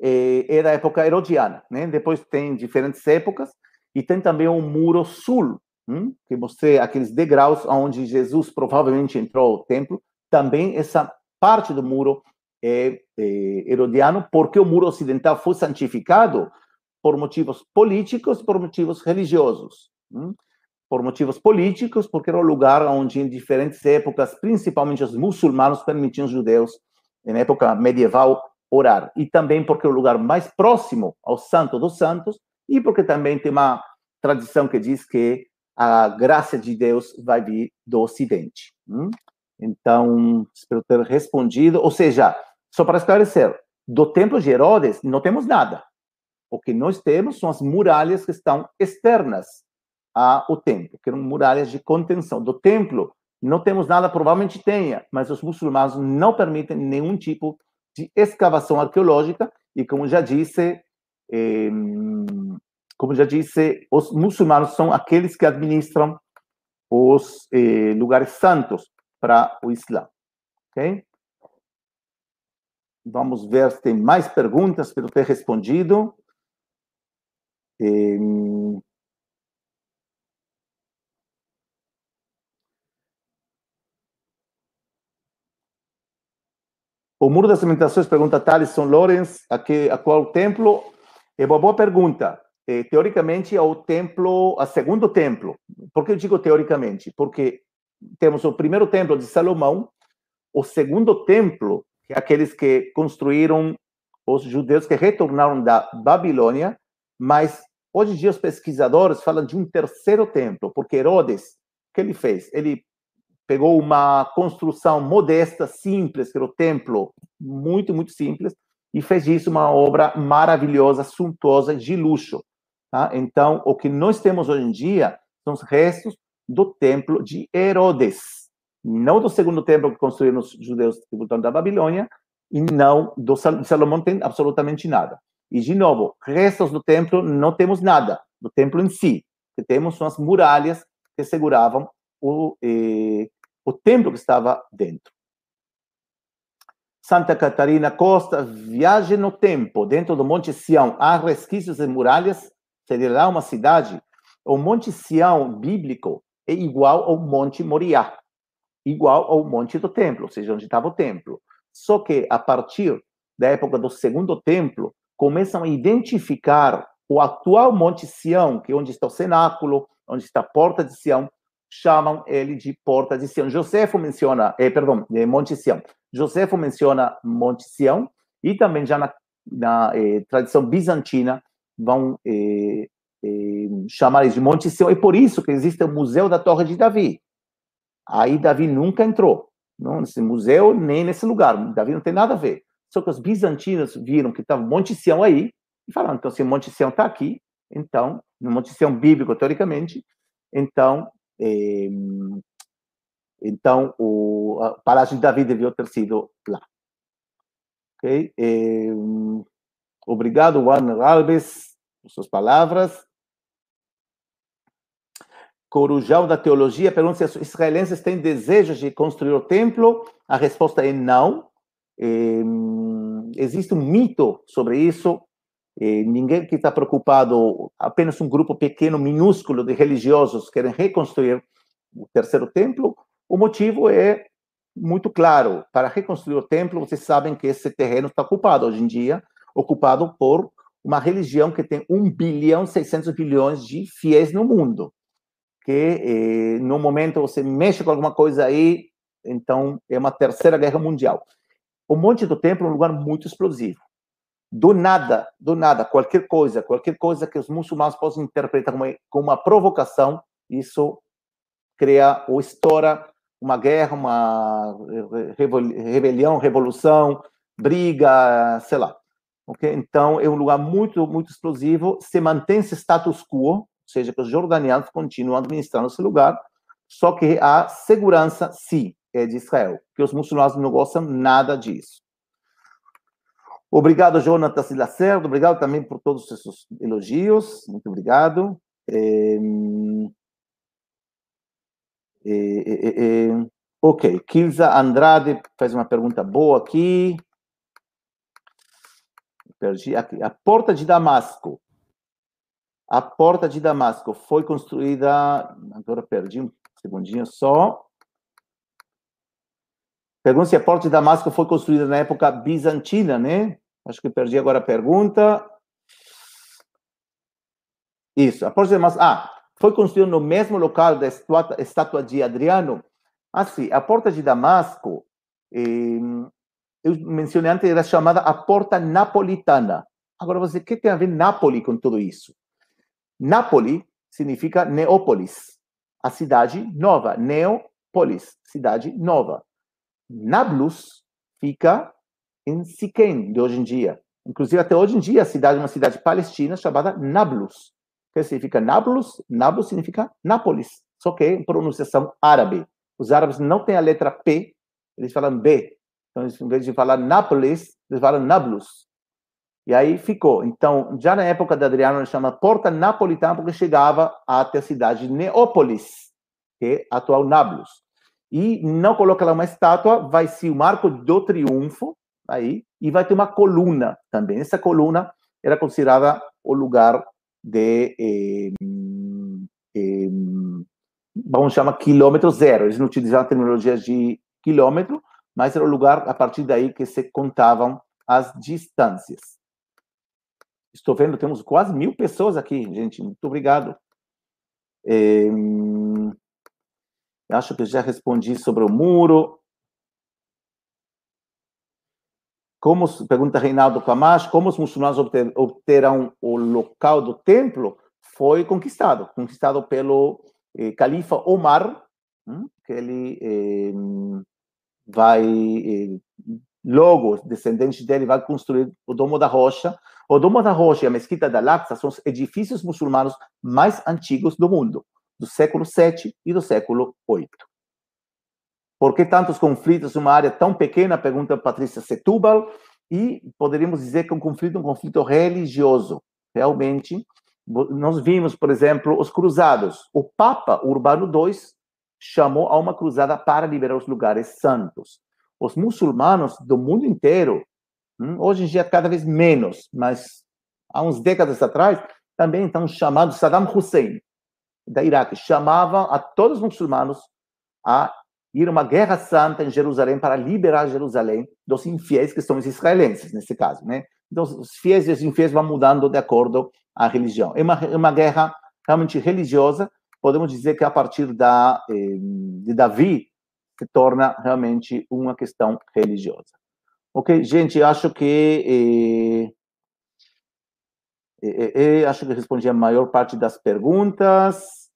é, é da época herodiana, né? Depois tem diferentes épocas e tem também o muro sul, hum? que mostrei aqueles degraus onde Jesus provavelmente entrou ao templo. Também essa parte do muro é, é herodiano, porque o muro ocidental foi santificado por motivos políticos, por motivos religiosos. Hum? Por motivos políticos, porque era o lugar onde, em diferentes épocas, principalmente os muçulmanos permitiam os judeus, na época medieval, orar. E também porque é o lugar mais próximo ao Santo dos Santos e porque também tem uma tradição que diz que a graça de Deus vai vir do Ocidente. Hum? Então, espero ter respondido. Ou seja, só para esclarecer, do templo de Herodes não temos nada. O que nós temos são as muralhas que estão externas ao templo, que eram muralhas de contenção. Do templo não temos nada, provavelmente tenha, mas os muçulmanos não permitem nenhum tipo de escavação arqueológica e, como já disse, eh, como já disse, os muçulmanos são aqueles que administram os eh, lugares santos para o Islã. Ok? Vamos ver se tem mais perguntas eu ter respondido. Eh, O Muro das Lamentações, pergunta Thaleson Lorenz, a, que, a qual templo? É uma boa pergunta. É, teoricamente, é o templo, o segundo templo. Por que eu digo teoricamente? Porque temos o primeiro templo de Salomão, o segundo templo, que é aqueles que construíram os judeus que retornaram da Babilônia, mas hoje em dia os pesquisadores falam de um terceiro templo, porque Herodes, o que ele fez? Ele pegou uma construção modesta, simples, que era o templo, muito, muito simples, e fez disso uma obra maravilhosa, suntuosa, de luxo. Tá? Então, o que nós temos hoje em dia são os restos do templo de Herodes, não do segundo templo que construíram os judeus voltando da Babilônia, e não do de Salomão tem absolutamente nada. E, de novo, restos do templo não temos nada, do templo em si. Que temos são as muralhas que seguravam o, eh, o templo que estava dentro. Santa Catarina Costa, viagem no tempo, dentro do Monte Sião, há resquícios de muralhas? Seria lá uma cidade? O Monte Sião bíblico é igual ao Monte Moriá, igual ao Monte do Templo, ou seja, onde estava o templo. Só que a partir da época do Segundo Templo, começam a identificar o atual Monte Sião, que é onde está o cenáculo, onde está a Porta de Sião, chamam ele de Porta de Sião. Josefo menciona, eh, perdão, eh, Monte Sião. Josefo menciona Monte Sião e também já na, na eh, tradição bizantina vão eh, eh, chamar ele de Monte Sião. E por isso que existe o Museu da Torre de Davi. Aí Davi nunca entrou, não nesse museu nem nesse lugar. Davi não tem nada a ver. Só que os bizantinos viram que estava Monte Sião aí e falaram, então se Monte Sião está aqui, então, no Monte Sião bíblico, teoricamente, então então, o a Palácio de Davi devia ter sido lá. Ok? Obrigado, Juan Alves, por suas palavras. Corujão da Teologia pergunta se os israelenses têm desejos de construir o templo. A resposta é não. Existe um mito sobre isso. Eh, ninguém que está preocupado, apenas um grupo pequeno, minúsculo de religiosos querem reconstruir o terceiro templo. O motivo é muito claro. Para reconstruir o templo, vocês sabem que esse terreno está ocupado hoje em dia, ocupado por uma religião que tem 1 bilhão 600 bilhões de fiéis no mundo. Que eh, no momento você mexe com alguma coisa aí, então é uma terceira guerra mundial. O Monte do Templo é um lugar muito explosivo. Do nada, do nada, qualquer coisa, qualquer coisa que os muçulmanos possam interpretar como, como uma provocação, isso cria ou estoura uma guerra, uma rebelião, revolução, briga, sei lá. Okay? Então, é um lugar muito, muito explosivo. Se mantém esse status quo, ou seja, que os jordanianos continuam administrando esse lugar, só que a segurança, sim, é de Israel, que os muçulmanos não gostam nada disso. Obrigado, Jonatas Lacerda. Obrigado também por todos os seus elogios. Muito obrigado. É... É, é, ok, Kilza Andrade faz uma pergunta boa aqui. Perdi aqui. A porta de Damasco. A porta de Damasco foi construída. Agora perdi um segundinho só. Pergunta se a porta de Damasco foi construída na época bizantina, né? Acho que perdi agora a pergunta. Isso, a porta de Damasco. Ah, foi construído no mesmo local da estátua de Adriano. Assim, a porta de Damasco, eh, eu mencionei antes, era chamada a porta napolitana. Agora, você, o que tem a ver Nápoles com tudo isso? Nápoles significa Neópolis, a cidade nova. Neópolis, cidade nova. Nablus fica em Siquém, de hoje em dia. Inclusive, até hoje em dia, a cidade é uma cidade palestina chamada Nablus que significa Nablus, Nablus significa Nápoles, só que pronunciação árabe. Os árabes não têm a letra P, eles falam B. Então, em vez de falar Nápoles, eles falam Nablus. E aí ficou. Então, já na época de Adriano, ele chama Porta Napolitana, porque chegava até a cidade de Neópolis, que é a atual Nablus. E não coloca lá uma estátua, vai ser o marco do triunfo, aí, e vai ter uma coluna também. Essa coluna era considerada o lugar de, eh, eh, vamos chamar quilômetro zero. Eles não utilizavam tecnologias de quilômetro, mas era o lugar a partir daí que se contavam as distâncias. Estou vendo, temos quase mil pessoas aqui, gente. Muito obrigado. É, acho que já respondi sobre o muro. Como, pergunta Reinaldo Camacho, como os muçulmanos obter, obterão o local do templo? Foi conquistado, conquistado pelo eh, califa Omar, hum, que ele eh, vai, eh, logo, descendente dele, vai construir o Domo da Rocha. O Domo da Rocha e a Mesquita da Al-Aqsa são os edifícios muçulmanos mais antigos do mundo, do século 7 e do século 8. Por que tantos conflitos numa área tão pequena? Pergunta Patrícia Setúbal. E poderíamos dizer que é um conflito, um conflito religioso. Realmente, nós vimos, por exemplo, os cruzados. O Papa Urbano II chamou a uma cruzada para liberar os lugares santos. Os muçulmanos do mundo inteiro, hum, hoje em dia cada vez menos, mas há uns décadas atrás, também estão chamando Saddam Hussein, da Iraque, chamava a todos os muçulmanos a ir uma guerra santa em Jerusalém para liberar Jerusalém dos infiéis que são os israelenses, nesse caso, né? Então, os fiéis e os infiéis vão mudando de acordo à religião. É uma, é uma guerra realmente religiosa, podemos dizer que a partir da, eh, de Davi, se torna realmente uma questão religiosa. Ok, gente, acho que eh, eh, acho que respondi a maior parte das perguntas.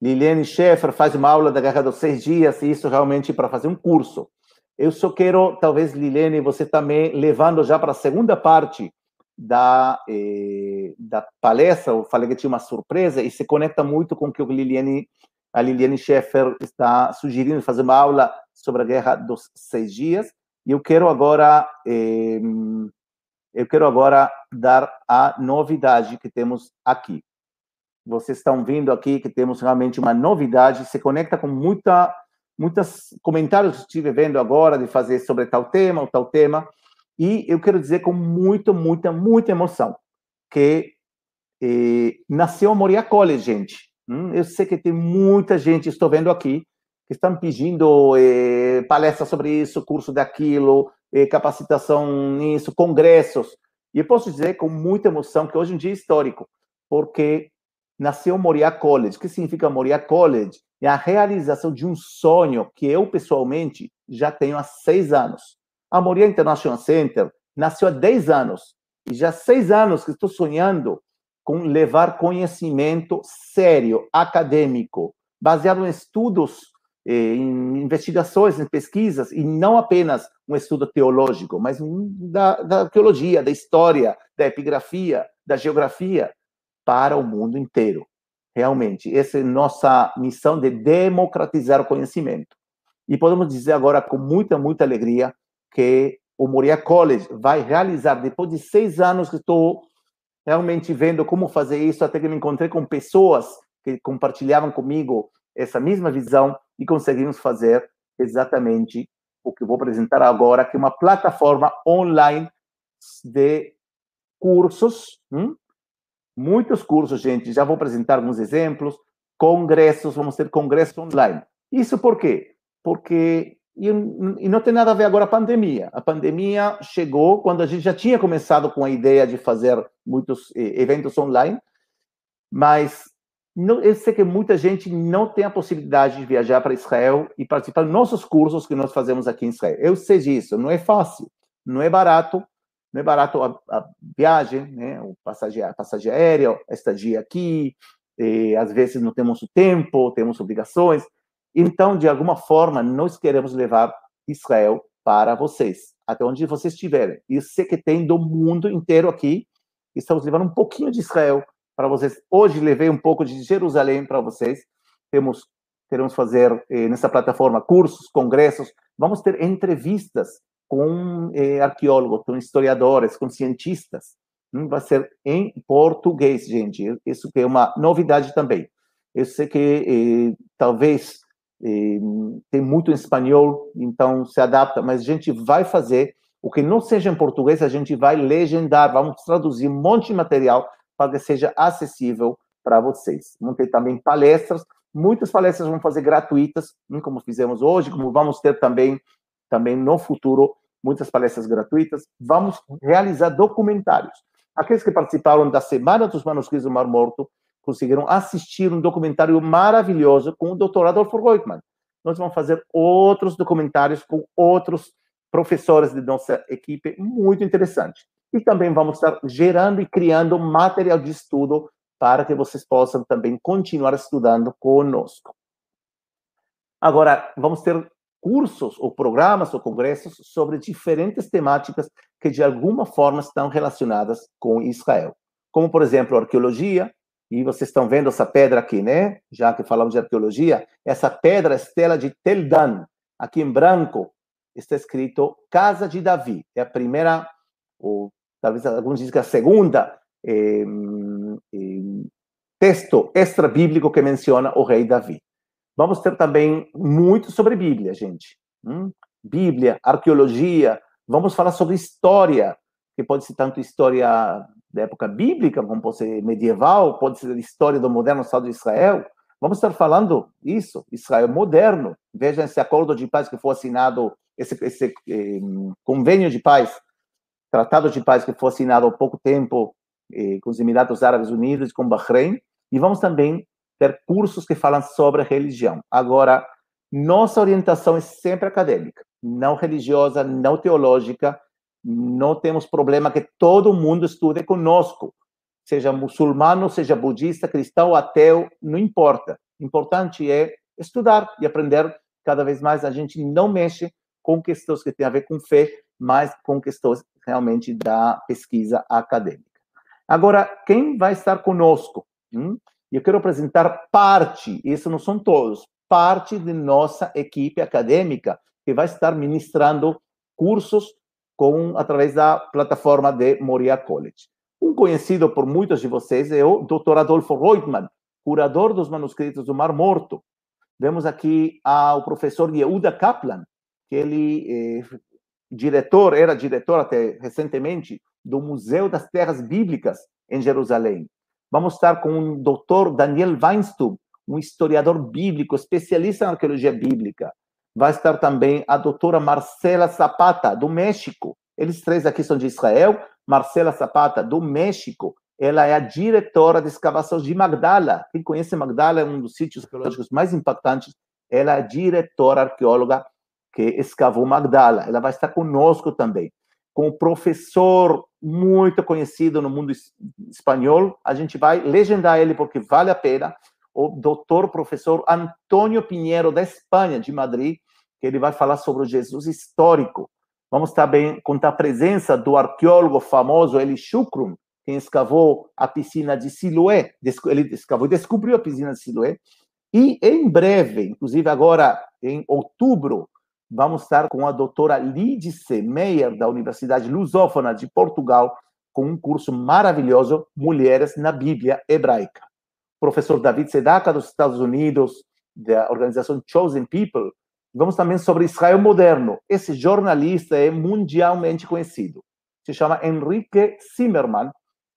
Liliane Schaeffer faz uma aula da Guerra dos Seis Dias, e isso realmente para fazer um curso. Eu só quero, talvez, Liliane, você também levando já para a segunda parte da, eh, da palestra, eu falei que tinha uma surpresa, e se conecta muito com o que o Liliane, a Liliane Schaeffer está sugerindo, fazer uma aula sobre a Guerra dos Seis Dias. E eu quero agora, eh, eu quero agora dar a novidade que temos aqui. Vocês estão vendo aqui que temos realmente uma novidade, se conecta com muita muitos comentários que estive vendo agora de fazer sobre tal tema ou tal tema, e eu quero dizer com muito, muita, muita emoção que eh, nasceu a Moria College, gente. Hum, eu sei que tem muita gente, estou vendo aqui, que estão pedindo eh, palestras sobre isso, curso daquilo, capacitação nisso, congressos. E eu posso dizer com muita emoção que hoje em dia é histórico, porque nasceu Moria College. O que significa Moria College? é a realização de um sonho que eu, pessoalmente, já tenho há seis anos. A Moria International Center nasceu há dez anos. E já há seis anos que estou sonhando com levar conhecimento sério, acadêmico, baseado em estudos, em investigações, em pesquisas, e não apenas um estudo teológico, mas da, da arqueologia, da história, da epigrafia, da geografia, para o mundo inteiro realmente. Essa é nossa missão de democratizar o conhecimento. E podemos dizer agora com muita, muita alegria que o Moria College vai realizar, depois de seis anos que estou realmente vendo como fazer isso, até que me encontrei com pessoas que compartilhavam comigo essa mesma visão e conseguimos fazer exatamente o que vou apresentar agora, que é uma plataforma online de cursos, hum? Muitos cursos, gente, já vou apresentar alguns exemplos. Congressos, vamos ter congressos online. Isso por quê? Porque e, e não tem nada a ver agora a pandemia. A pandemia chegou quando a gente já tinha começado com a ideia de fazer muitos eh, eventos online, mas não, eu sei que muita gente não tem a possibilidade de viajar para Israel e participar dos nossos cursos que nós fazemos aqui em Israel. Eu sei disso, não é fácil, não é barato, não é barato a, a viagem, né? o passagem, a passagem aérea, a estadia aqui, e, às vezes não temos o tempo, temos obrigações. Então, de alguma forma, nós queremos levar Israel para vocês, até onde vocês estiverem. Eu sei que tem do mundo inteiro aqui, estamos levando um pouquinho de Israel para vocês. Hoje levei um pouco de Jerusalém para vocês. Temos queremos fazer eh, nessa plataforma cursos, congressos, vamos ter entrevistas com eh, arqueólogos, com historiadores, com cientistas. Hum, vai ser em português, gente. Isso que é uma novidade também. Eu sei que eh, talvez eh, tem muito em espanhol, então se adapta, mas a gente vai fazer o que não seja em português, a gente vai legendar, vamos traduzir um monte de material para que seja acessível para vocês. Vamos ter também palestras, muitas palestras vão fazer gratuitas, como fizemos hoje, como vamos ter também também no futuro muitas palestras gratuitas. Vamos realizar documentários. Aqueles que participaram da Semana dos Manuscritos do Mar Morto conseguiram assistir um documentário maravilhoso com o Dr. Adolfo Reutemann. Nós vamos fazer outros documentários com outros professores de nossa equipe, muito interessante. E também vamos estar gerando e criando material de estudo para que vocês possam também continuar estudando conosco. Agora, vamos ter cursos ou programas ou congressos sobre diferentes temáticas que de alguma forma estão relacionadas com Israel. Como, por exemplo, arqueologia, e vocês estão vendo essa pedra aqui, né? Já que falamos de arqueologia, essa pedra estela de Tel Dan, aqui em branco, está escrito Casa de Davi. É a primeira, ou talvez alguns dizem que a segunda eh, texto extra-bíblico que menciona o rei Davi. Vamos ter também muito sobre Bíblia, gente. Hum? Bíblia, arqueologia. Vamos falar sobre história, que pode ser tanto história da época bíblica, como pode ser medieval, pode ser história do moderno Estado de Israel. Vamos estar falando isso, Israel moderno. Veja esse acordo de paz que foi assinado, esse, esse eh, convênio de paz, tratado de paz que foi assinado há pouco tempo eh, com os Emirados Árabes Unidos com Bahrein. E vamos também ter cursos que falam sobre religião. Agora, nossa orientação é sempre acadêmica, não religiosa, não teológica. Não temos problema que todo mundo estude conosco seja muçulmano, seja budista, cristão, ateu, não importa. Importante é estudar e aprender cada vez mais. A gente não mexe com questões que têm a ver com fé, mas com questões realmente da pesquisa acadêmica. Agora, quem vai estar conosco? Hum? Eu quero apresentar parte, isso não são todos, parte de nossa equipe acadêmica que vai estar ministrando cursos com através da plataforma de Moria College. Um conhecido por muitos de vocês é o Dr. Adolfo Reutemann, curador dos manuscritos do Mar Morto. Vemos aqui ao professor Yehuda Kaplan, que ele é diretor, era diretor até recentemente do Museu das Terras Bíblicas em Jerusalém. Vamos estar com o Dr. Daniel Weinstub, um historiador bíblico, especialista em arqueologia bíblica. Vai estar também a doutora Marcela Zapata, do México. Eles três aqui são de Israel, Marcela Zapata, do México, ela é a diretora de escavações de Magdala. Quem conhece Magdala é um dos sítios arqueológicos mais impactantes. Ela é a diretora arqueóloga que escavou Magdala. Ela vai estar conosco também. Com o professor muito conhecido no mundo espanhol, a gente vai legendar ele porque vale a pena. O doutor professor Antônio Pinheiro, da Espanha, de Madrid, que ele vai falar sobre o Jesus histórico. Vamos também contar a presença do arqueólogo famoso Eli Shukrum, quem escavou a piscina de Siloé. Ele escavou e descobriu a piscina de Siloé. E em breve, inclusive agora em outubro, vamos estar com a doutora Lídice Meyer, da Universidade Lusófona de Portugal, com um curso maravilhoso, Mulheres na Bíblia Hebraica. O professor David Sedaka, dos Estados Unidos, da organização Chosen People, Vamos também sobre Israel moderno. Esse jornalista é mundialmente conhecido. Se chama Henrique Zimmermann.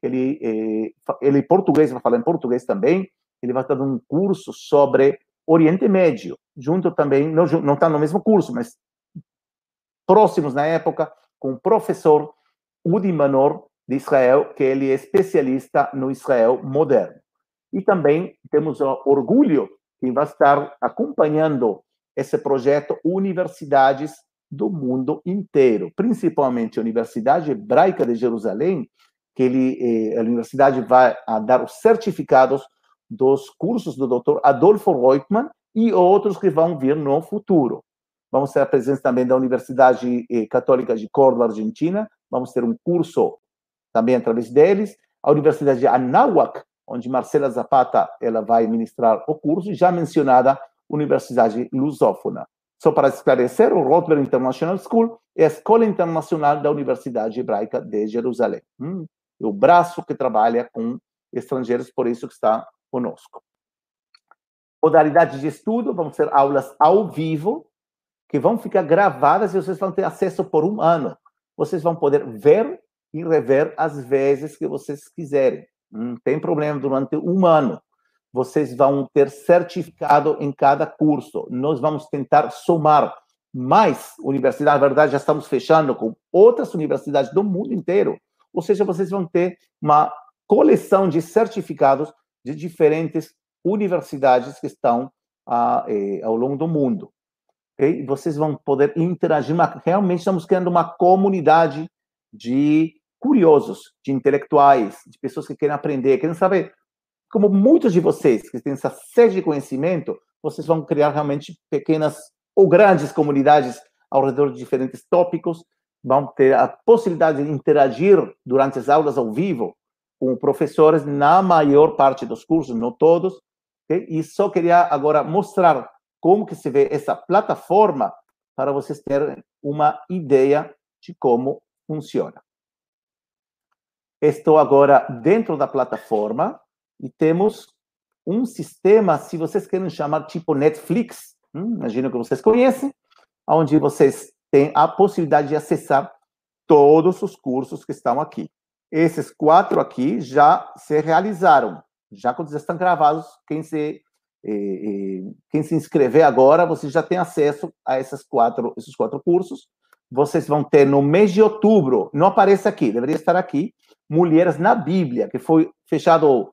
Ele, é, ele é português, vai falar em português também. Ele vai estar dando um curso sobre Oriente Médio, junto também, não, está no mesmo curso, mas próximos na época, com o professor Udi Manor, de Israel, que ele é especialista no Israel moderno. E também temos o orgulho que vai estar acompanhando esse projeto universidades do mundo inteiro, principalmente a Universidade Hebraica de Jerusalém, que ele, eh, a universidade vai dar os certificados dos cursos do Dr. Adolfo Reutemann e outros que vão vir no futuro. Vamos ter a presença também da Universidade eh, Católica de Córdoba, Argentina. Vamos ter um curso também através deles. A Universidade de Anáhuac, onde Marcela Zapata ela vai ministrar o curso, já mencionada Universidade Lusófona. Só para esclarecer, o Rothberg International School é a escola internacional da Universidade Hebraica de Jerusalém. Hum, é o braço que trabalha com estrangeiros, por isso que está conosco. Modalidade de estudo, vão ser aulas ao vivo, que vão ficar gravadas e vocês vão ter acesso por um ano. Vocês vão poder ver e rever as vezes que vocês quiserem. Não tem problema durante um ano vocês vão ter certificado em cada curso. Nós vamos tentar somar mais universidades. Na verdade, já estamos fechando com outras universidades do mundo inteiro. Ou seja, vocês vão ter uma coleção de certificados de diferentes universidades que estão ah, eh, ao longo do mundo. Okay? Vocês vão poder interagir. Realmente estamos criando uma comunidade de curiosos, de intelectuais, de pessoas que querem aprender, querem saber como muitos de vocês que têm essa sede de conhecimento, vocês vão criar realmente pequenas ou grandes comunidades ao redor de diferentes tópicos, vão ter a possibilidade de interagir durante as aulas ao vivo com professores na maior parte dos cursos, não todos. Okay? E só queria agora mostrar como que se vê essa plataforma para vocês terem uma ideia de como funciona. Estou agora dentro da plataforma e temos um sistema, se vocês querem chamar tipo Netflix, hum, imagino que vocês conhecem, onde vocês têm a possibilidade de acessar todos os cursos que estão aqui. Esses quatro aqui já se realizaram, já estão gravados, quem se quem se inscrever agora, você já tem acesso a essas quatro, esses quatro cursos. Vocês vão ter no mês de outubro, não aparece aqui, deveria estar aqui, Mulheres na Bíblia, que foi fechado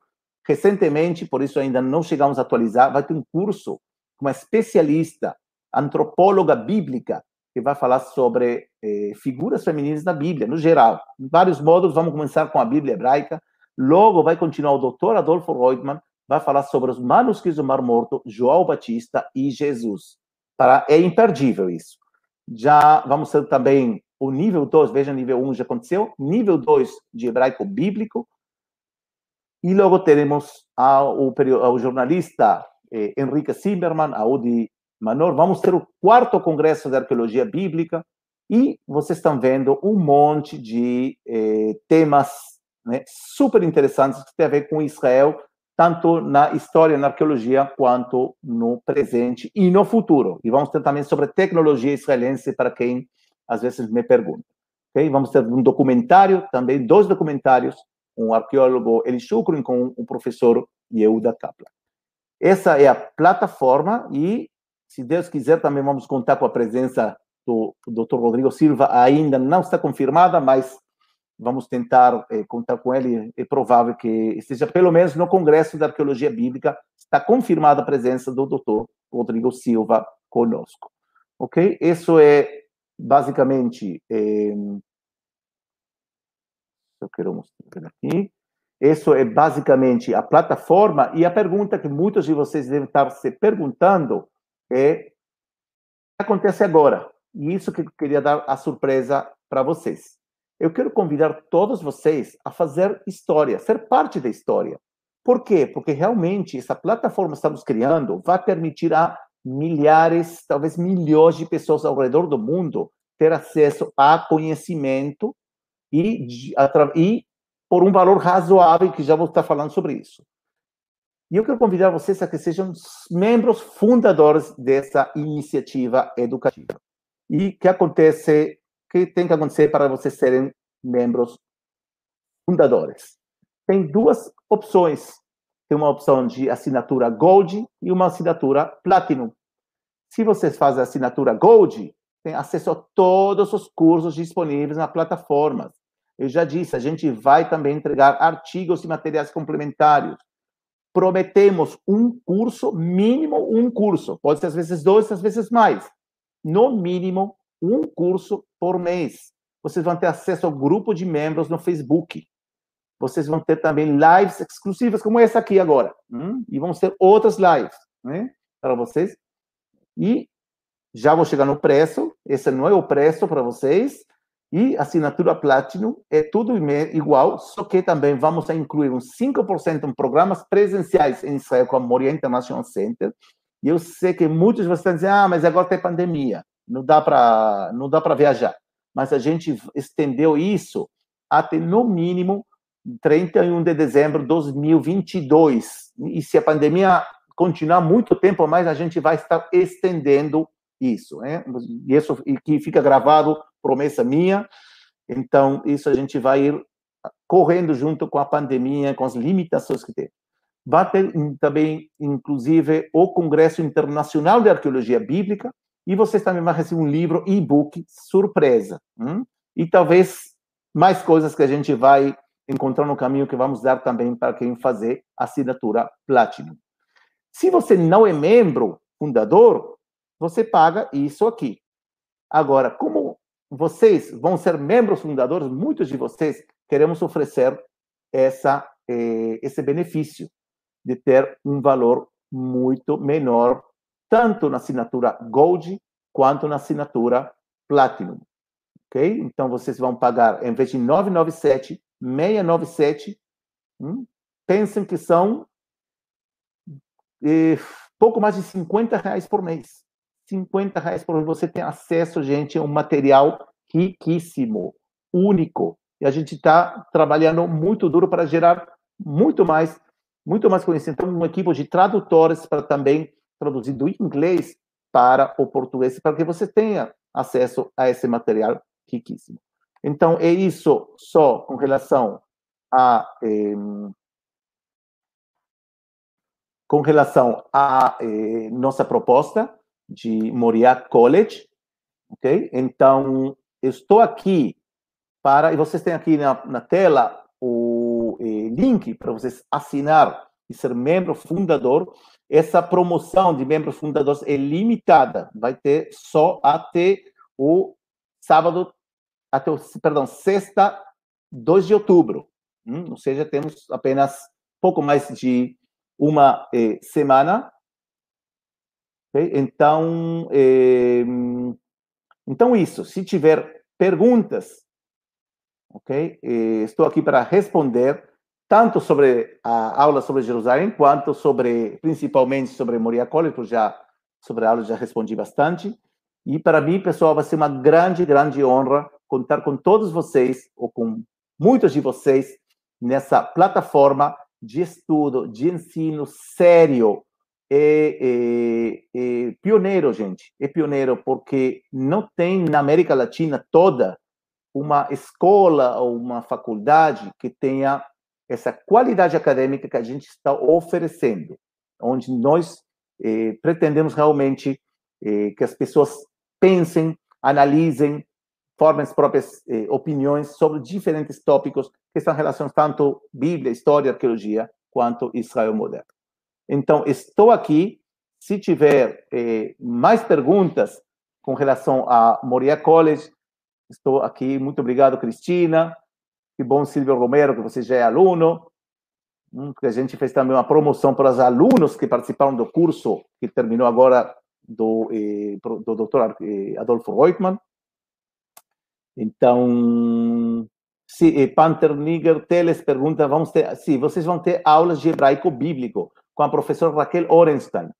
recentemente, por isso ainda não chegamos a atualizar. Vai ter um curso com uma especialista, antropóloga bíblica, que vai falar sobre eh, figuras femininas da Bíblia, no geral. Em vários modos, vamos começar com a Bíblia hebraica, logo vai continuar o doutor Adolfo Reutemann, vai falar sobre os manuscritos do Mar Morto, João Batista e Jesus. Para, é imperdível isso. Já vamos ter também o nível 2, veja, nível 1 um já aconteceu, nível 2 de hebraico bíblico, e logo teremos ao, ao jornalista eh, Henrique Zimmermann, a Udi Manor, vamos ter o quarto congresso de arqueologia bíblica, e vocês estão vendo um monte de eh, temas né, super interessantes que tem a ver com Israel, tanto na história, na arqueologia, quanto no presente e no futuro. E vamos ter também sobre tecnologia israelense, para quem às vezes me pergunta. Okay? Vamos ter um documentário, também dois documentários, um arqueólogo Eli Shukrin com o professor Yehuda Kaplan. Essa é a plataforma e, se Deus quiser, também vamos contar com a presença do Dr. Rodrigo Silva, ainda não está confirmada, mas vamos tentar eh, contar com ele. É provável que esteja, pelo menos no Congresso da Arqueologia Bíblica, está confirmada a presença do Dr. Rodrigo Silva conosco. Ok? Isso é basicamente. Eh, eu quero mostrar aqui. Isso é basicamente a plataforma. E a pergunta que muitos de vocês devem estar se perguntando é: acontece agora? E isso que eu queria dar a surpresa para vocês eu quero convidar todos vocês a fazer história, ser parte da história. Por quê? Porque realmente essa plataforma que estamos criando vai permitir a milhares, talvez milhões de pessoas ao redor do mundo ter acesso a conhecimento e, e por um valor razoável, que já vou estar falando sobre isso. E eu quero convidar vocês a que sejam membros fundadores dessa iniciativa educativa. E que acontece que tem que acontecer para vocês serem membros fundadores? Tem duas opções. Tem uma opção de assinatura Gold e uma assinatura Platinum. Se vocês fazem a assinatura Gold, tem acesso a todos os cursos disponíveis na plataforma. Eu já disse, a gente vai também entregar artigos e materiais complementares. Prometemos um curso, mínimo um curso. Pode ser às vezes dois, às vezes mais. No mínimo um curso por mês. Vocês vão ter acesso ao grupo de membros no Facebook. Vocês vão ter também lives exclusivas, como essa aqui agora. Hum? E vão ter outras lives né, para vocês. E já vou chegar no preço. Esse não é o preço para vocês. E assinatura Platinum é tudo igual, só que também vamos incluir uns 5% em programas presenciais em Israel com a Moria International Center. E eu sei que muitos de vocês estão dizendo, ah, mas agora tem pandemia não dá para não dá para viajar. Mas a gente estendeu isso até no mínimo 31 de dezembro de 2022. E se a pandemia continuar muito tempo mais, a gente vai estar estendendo isso, né? E isso que fica gravado, promessa minha. Então, isso a gente vai ir correndo junto com a pandemia, com as limitações que tem. Vai ter também, inclusive, o Congresso Internacional de Arqueologia Bíblica, e vocês também vão receber um livro e-book surpresa. Hum? E talvez mais coisas que a gente vai encontrar no caminho que vamos dar também para quem fazer assinatura Platinum. Se você não é membro fundador, você paga isso aqui. Agora, como vocês vão ser membros fundadores, muitos de vocês queremos oferecer essa, eh, esse benefício de ter um valor muito menor tanto na assinatura Gold quanto na assinatura Platinum. Ok? Então vocês vão pagar, em vez de 997, 697. Hum? Pensem que são eh, pouco mais de 50 reais por mês. 50 reais por. Você tem acesso, gente, a um material riquíssimo, único. E a gente está trabalhando muito duro para gerar muito mais, muito mais conhecimento. Então, uma equipe de tradutores para também traduzir do inglês para o português, para que você tenha acesso a esse material riquíssimo. Então, é isso só com relação a. Eh, com relação à eh, nossa proposta de Moriá College, ok? Então, eu estou aqui para, e vocês têm aqui na, na tela o eh, link para vocês assinar e ser membro fundador. Essa promoção de membros fundadores é limitada, vai ter só até o sábado, até o, perdão, sexta, 2 de outubro. Hum? Ou seja, temos apenas pouco mais de uma eh, semana. Okay? Então, eh, então, isso. Se tiver perguntas, ok? Estou aqui para responder tanto sobre a aula sobre Jerusalém, quanto sobre, principalmente sobre Moria College, já sobre a aula já respondi bastante. E para mim, pessoal, vai ser uma grande, grande honra contar com todos vocês, ou com muitos de vocês, nessa plataforma de estudo, de ensino sério. É, é, é pioneiro, gente. É pioneiro porque não tem na América Latina toda uma escola ou uma faculdade que tenha essa qualidade acadêmica que a gente está oferecendo, onde nós eh, pretendemos realmente eh, que as pessoas pensem, analisem, formem as próprias eh, opiniões sobre diferentes tópicos que estão relacionados tanto Bíblia, história, arqueologia, quanto Israel moderno. Então, estou aqui. Se tiver eh, mais perguntas com relação a Moria College, estou aqui. Muito obrigado, Cristina. Que bom, Silvio Romero, que você já é aluno. Hum, a gente fez também uma promoção para os alunos que participaram do curso que terminou agora do, eh, do doutor eh, Adolfo Reutemann. Então, se eh, Panther Nigger Teles pergunta, vamos ter, sim, vocês vão ter aulas de hebraico bíblico com a professora Raquel Orenstein,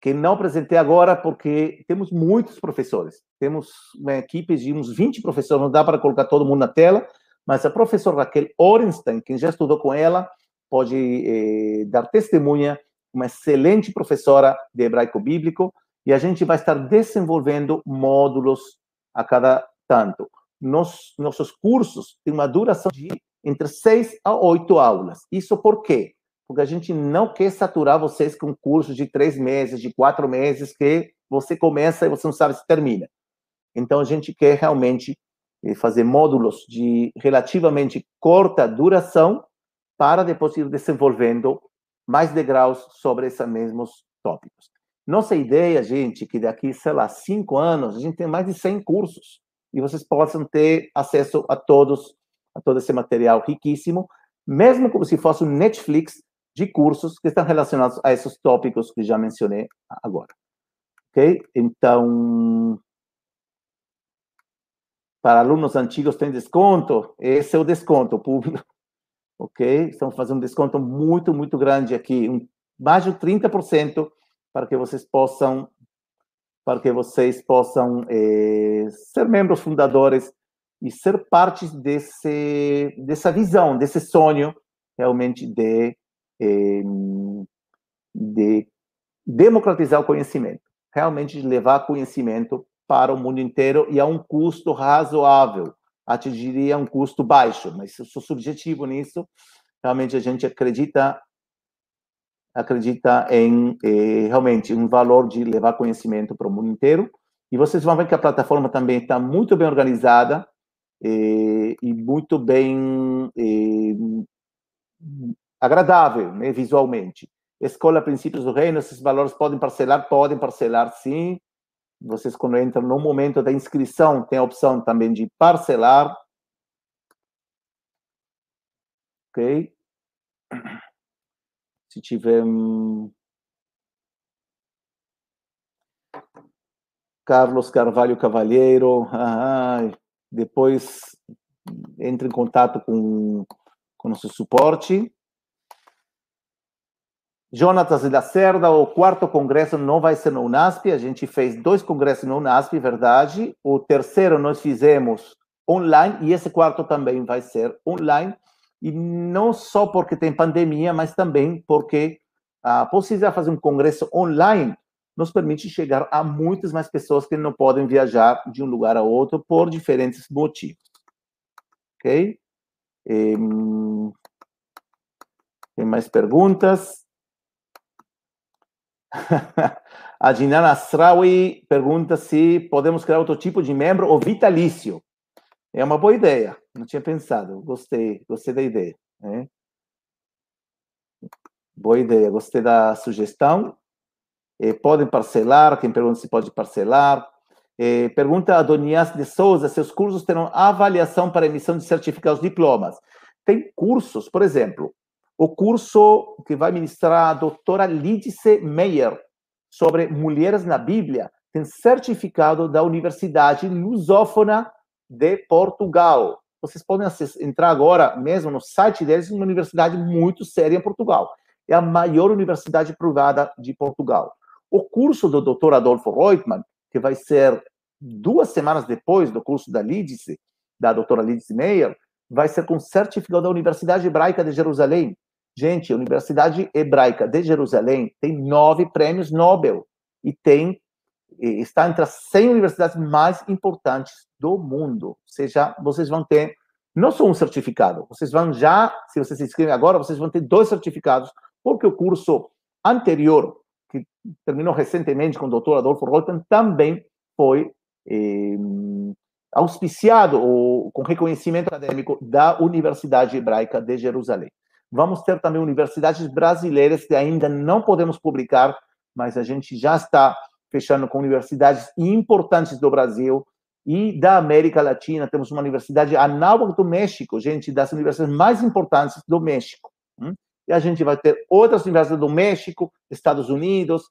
que não apresentei agora porque temos muitos professores. Temos uma equipe de uns 20 professores, não dá para colocar todo mundo na tela, mas a professora Raquel Orenstein, quem já estudou com ela, pode eh, dar testemunha, uma excelente professora de hebraico bíblico, e a gente vai estar desenvolvendo módulos a cada tanto nos, nossos cursos têm uma duração de entre seis a oito aulas. Isso por quê? Porque a gente não quer saturar vocês com cursos de três meses, de quatro meses, que você começa e você não sabe se termina. Então, a gente quer realmente eh, fazer módulos de relativamente curta duração para depois ir desenvolvendo mais degraus sobre esses mesmos tópicos. Nossa ideia, gente, é que daqui, sei lá, cinco anos, a gente tem mais de 100 cursos e vocês possam ter acesso a todos, a todo esse material riquíssimo, mesmo como se fosse um Netflix de cursos que estão relacionados a esses tópicos que já mencionei agora. Ok? Então, para alunos antigos tem desconto, esse é o desconto público, ok? Estamos fazendo um desconto muito, muito grande aqui, um, mais de 30% para que vocês possam para que vocês possam é, ser membros fundadores e ser parte desse, dessa visão, desse sonho realmente de, de democratizar o conhecimento, realmente levar conhecimento para o mundo inteiro e a um custo razoável. Atingiria um custo baixo, mas eu sou subjetivo nisso. Realmente a gente acredita acredita em eh, realmente um valor de levar conhecimento para o mundo inteiro. E vocês vão ver que a plataforma também está muito bem organizada eh, e muito bem eh, agradável, né, visualmente. Escola Princípios do Reino, esses valores podem parcelar? Podem parcelar, sim. Vocês, quando entram no momento da inscrição, tem a opção também de parcelar. Ok? se tiver Carlos Carvalho Cavalheiro, ah, depois entre em contato com, com nosso suporte. Jonatas Lacerda, o quarto congresso não vai ser no UNASP, a gente fez dois congressos no UNASP, verdade. O terceiro nós fizemos online e esse quarto também vai ser online e não só porque tem pandemia, mas também porque a possibilidade de fazer um congresso online nos permite chegar a muitas mais pessoas que não podem viajar de um lugar a outro por diferentes motivos. Ok? tem mais perguntas? A Jinan Asrawi pergunta se podemos criar outro tipo de membro ou vitalício. É uma boa ideia. Não tinha pensado. Gostei, gostei da ideia. Né? Boa ideia, gostei da sugestão. Eh, podem parcelar, quem pergunta se pode parcelar. Eh, pergunta a Donias de Souza, seus cursos terão avaliação para emissão de certificados diplomas. Tem cursos, por exemplo, o curso que vai ministrar a doutora Lidice Meyer sobre mulheres na Bíblia tem certificado da Universidade Lusófona de Portugal. Vocês podem entrar agora mesmo no site deles, uma universidade muito séria em Portugal. É a maior universidade privada de Portugal. O curso do Dr. Adolfo Reutemann, que vai ser duas semanas depois do curso da Lidice, da doutora Lidice Meyer, vai ser com certificado da Universidade Hebraica de Jerusalém. Gente, a Universidade Hebraica de Jerusalém tem nove prêmios Nobel e tem está entre as 100 universidades mais importantes do mundo. Ou seja, vocês vão ter não só um certificado, vocês vão já, se vocês se inscrevem agora, vocês vão ter dois certificados, porque o curso anterior, que terminou recentemente com o doutor Adolfo Reutemann, também foi eh, auspiciado ou com reconhecimento acadêmico da Universidade Hebraica de Jerusalém. Vamos ter também universidades brasileiras que ainda não podemos publicar, mas a gente já está fechando com universidades importantes do Brasil e da América Latina. Temos uma universidade análoga do México, gente, das universidades mais importantes do México. Hum? E a gente vai ter outras universidades do México, Estados Unidos.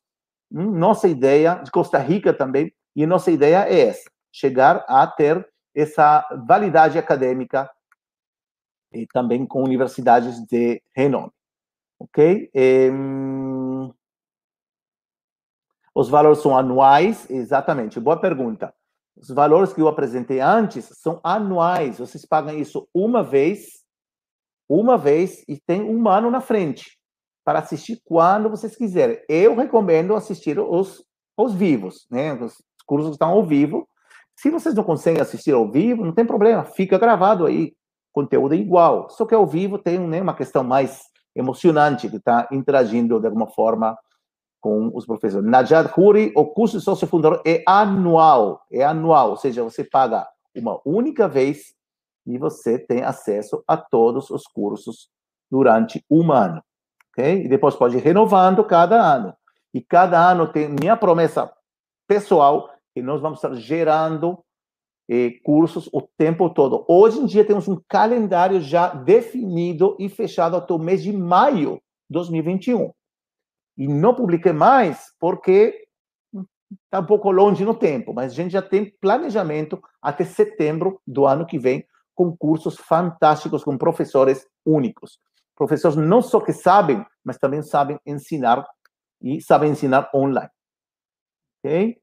Hum? Nossa ideia, de Costa Rica também, e nossa ideia é essa: chegar a ter essa validade acadêmica e também com universidades de renome. Ok? os valores são anuais, exatamente. Boa pergunta. Os valores que eu apresentei antes são anuais. Vocês pagam isso uma vez, uma vez e tem um ano na frente para assistir quando vocês quiserem. Eu recomendo assistir os, os vivos, né? Os cursos estão ao vivo. Se vocês não conseguem assistir ao vivo, não tem problema, fica gravado aí. Conteúdo é igual, só que ao vivo tem né, uma questão mais emocionante que está interagindo de alguma forma com os professores. Najad Huri, o curso de sócio fundador é anual, é anual, ou seja, você paga uma única vez e você tem acesso a todos os cursos durante um ano, ok? E depois pode ir renovando cada ano. E cada ano tem minha promessa pessoal que nós vamos estar gerando eh, cursos o tempo todo. Hoje em dia temos um calendário já definido e fechado até o mês de maio de 2021. E não publiquei mais porque está um pouco longe no tempo, mas a gente já tem planejamento até setembro do ano que vem com cursos fantásticos com professores únicos. Professores não só que sabem, mas também sabem ensinar e sabem ensinar online. Ok?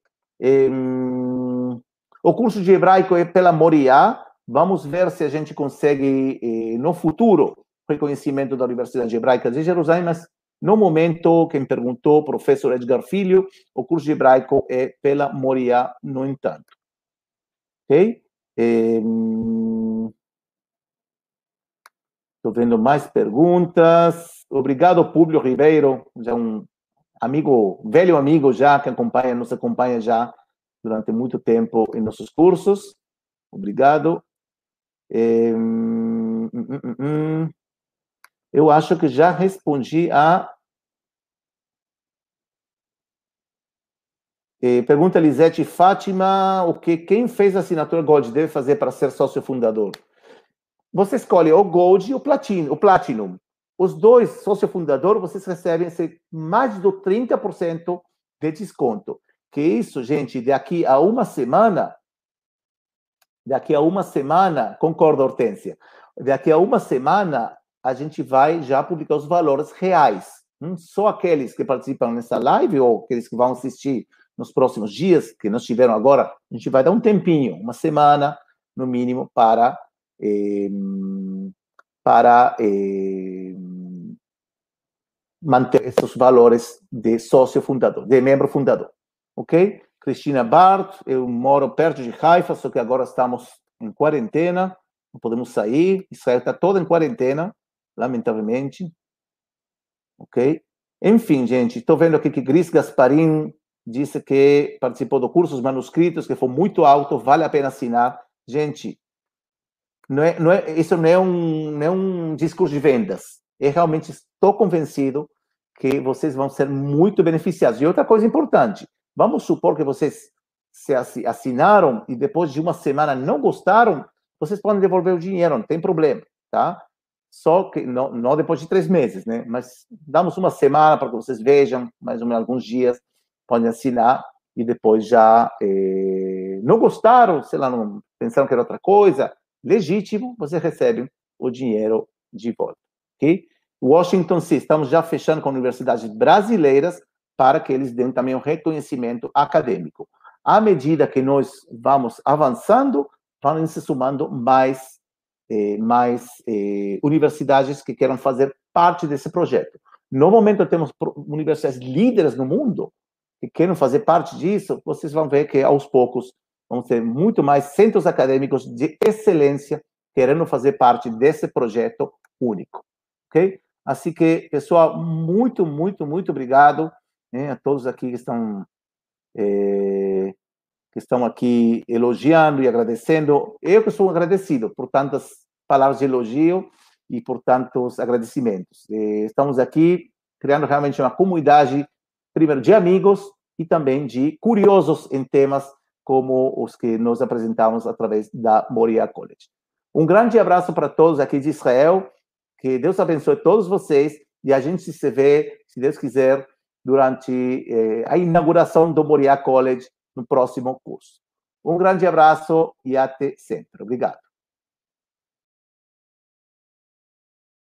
O curso de hebraico é pela Moriá. Vamos ver se a gente consegue, eh, no futuro, reconhecimento da Universidade Hebraica de Jerusalém, mas no momento, quem perguntou, professor Edgar Filho, o curso de hebraico é pela Moriá, no entanto. Ok? Estou vendo mais perguntas. Obrigado, Públio Ribeiro, já um amigo, velho amigo já, que acompanha, nos acompanha já durante muito tempo em nossos cursos. Obrigado. hum, hum, hum eu acho que já respondi a. Eh, pergunta Lisete Fátima, o que quem fez a assinatura Gold deve fazer para ser sócio fundador? Você escolhe o Gold e o Platinum. O Platinum. Os dois sócio fundador, vocês recebem mais do 30% de desconto. Que isso, gente, daqui a uma semana, daqui a uma semana, concordo, Hortência, daqui a uma semana a gente vai já publicar os valores reais. Hum? Só aqueles que participam nessa live ou aqueles que vão assistir nos próximos dias, que nós tiveram agora, a gente vai dar um tempinho, uma semana, no mínimo, para, eh, para eh, manter esses valores de sócio fundador, de membro fundador. Ok? Cristina Bart, eu moro perto de Haifa, só que agora estamos em quarentena, não podemos sair, Israel está toda em quarentena, lamentavelmente. Ok? Enfim, gente, estou vendo aqui que Gris Gasparin disse que participou do curso dos manuscritos, que foi muito alto, vale a pena assinar. Gente, não é, não é, isso não é, um, não é um discurso de vendas. Eu realmente estou convencido que vocês vão ser muito beneficiados. E outra coisa importante, vamos supor que vocês se assinaram e depois de uma semana não gostaram, vocês podem devolver o dinheiro, não tem problema, tá? Só que não, não depois de três meses, né? Mas damos uma semana para que vocês vejam, mais ou menos alguns dias, podem assinar e depois já eh, não gostaram, sei lá, não, pensaram que era outra coisa, legítimo, você recebe o dinheiro de volta, ok? Washington, sim, estamos já fechando com universidades brasileiras para que eles deem também um reconhecimento acadêmico. À medida que nós vamos avançando, vão se somando mais eh, mais eh, universidades que queiram fazer parte desse projeto. No momento, temos universidades líderes no mundo que queiram fazer parte disso. Vocês vão ver que, aos poucos, vão ter muito mais centros acadêmicos de excelência querendo fazer parte desse projeto único. Ok? Assim que, pessoal, muito, muito, muito obrigado né, a todos aqui que estão eh, que estão aqui elogiando e agradecendo. Eu que sou agradecido por tantas palavras de elogio e por tantos agradecimentos. Eh, estamos aqui criando realmente uma comunidade, primeiro, de amigos e também de curiosos em temas como os que nós apresentamos através da Moria College. Um grande abraço para todos aqui de Israel, que Deus abençoe todos vocês e a gente se vê, se Deus quiser, durante eh, a inauguração do Moria College no próximo curso. Um grande abraço e até sempre. Obrigado.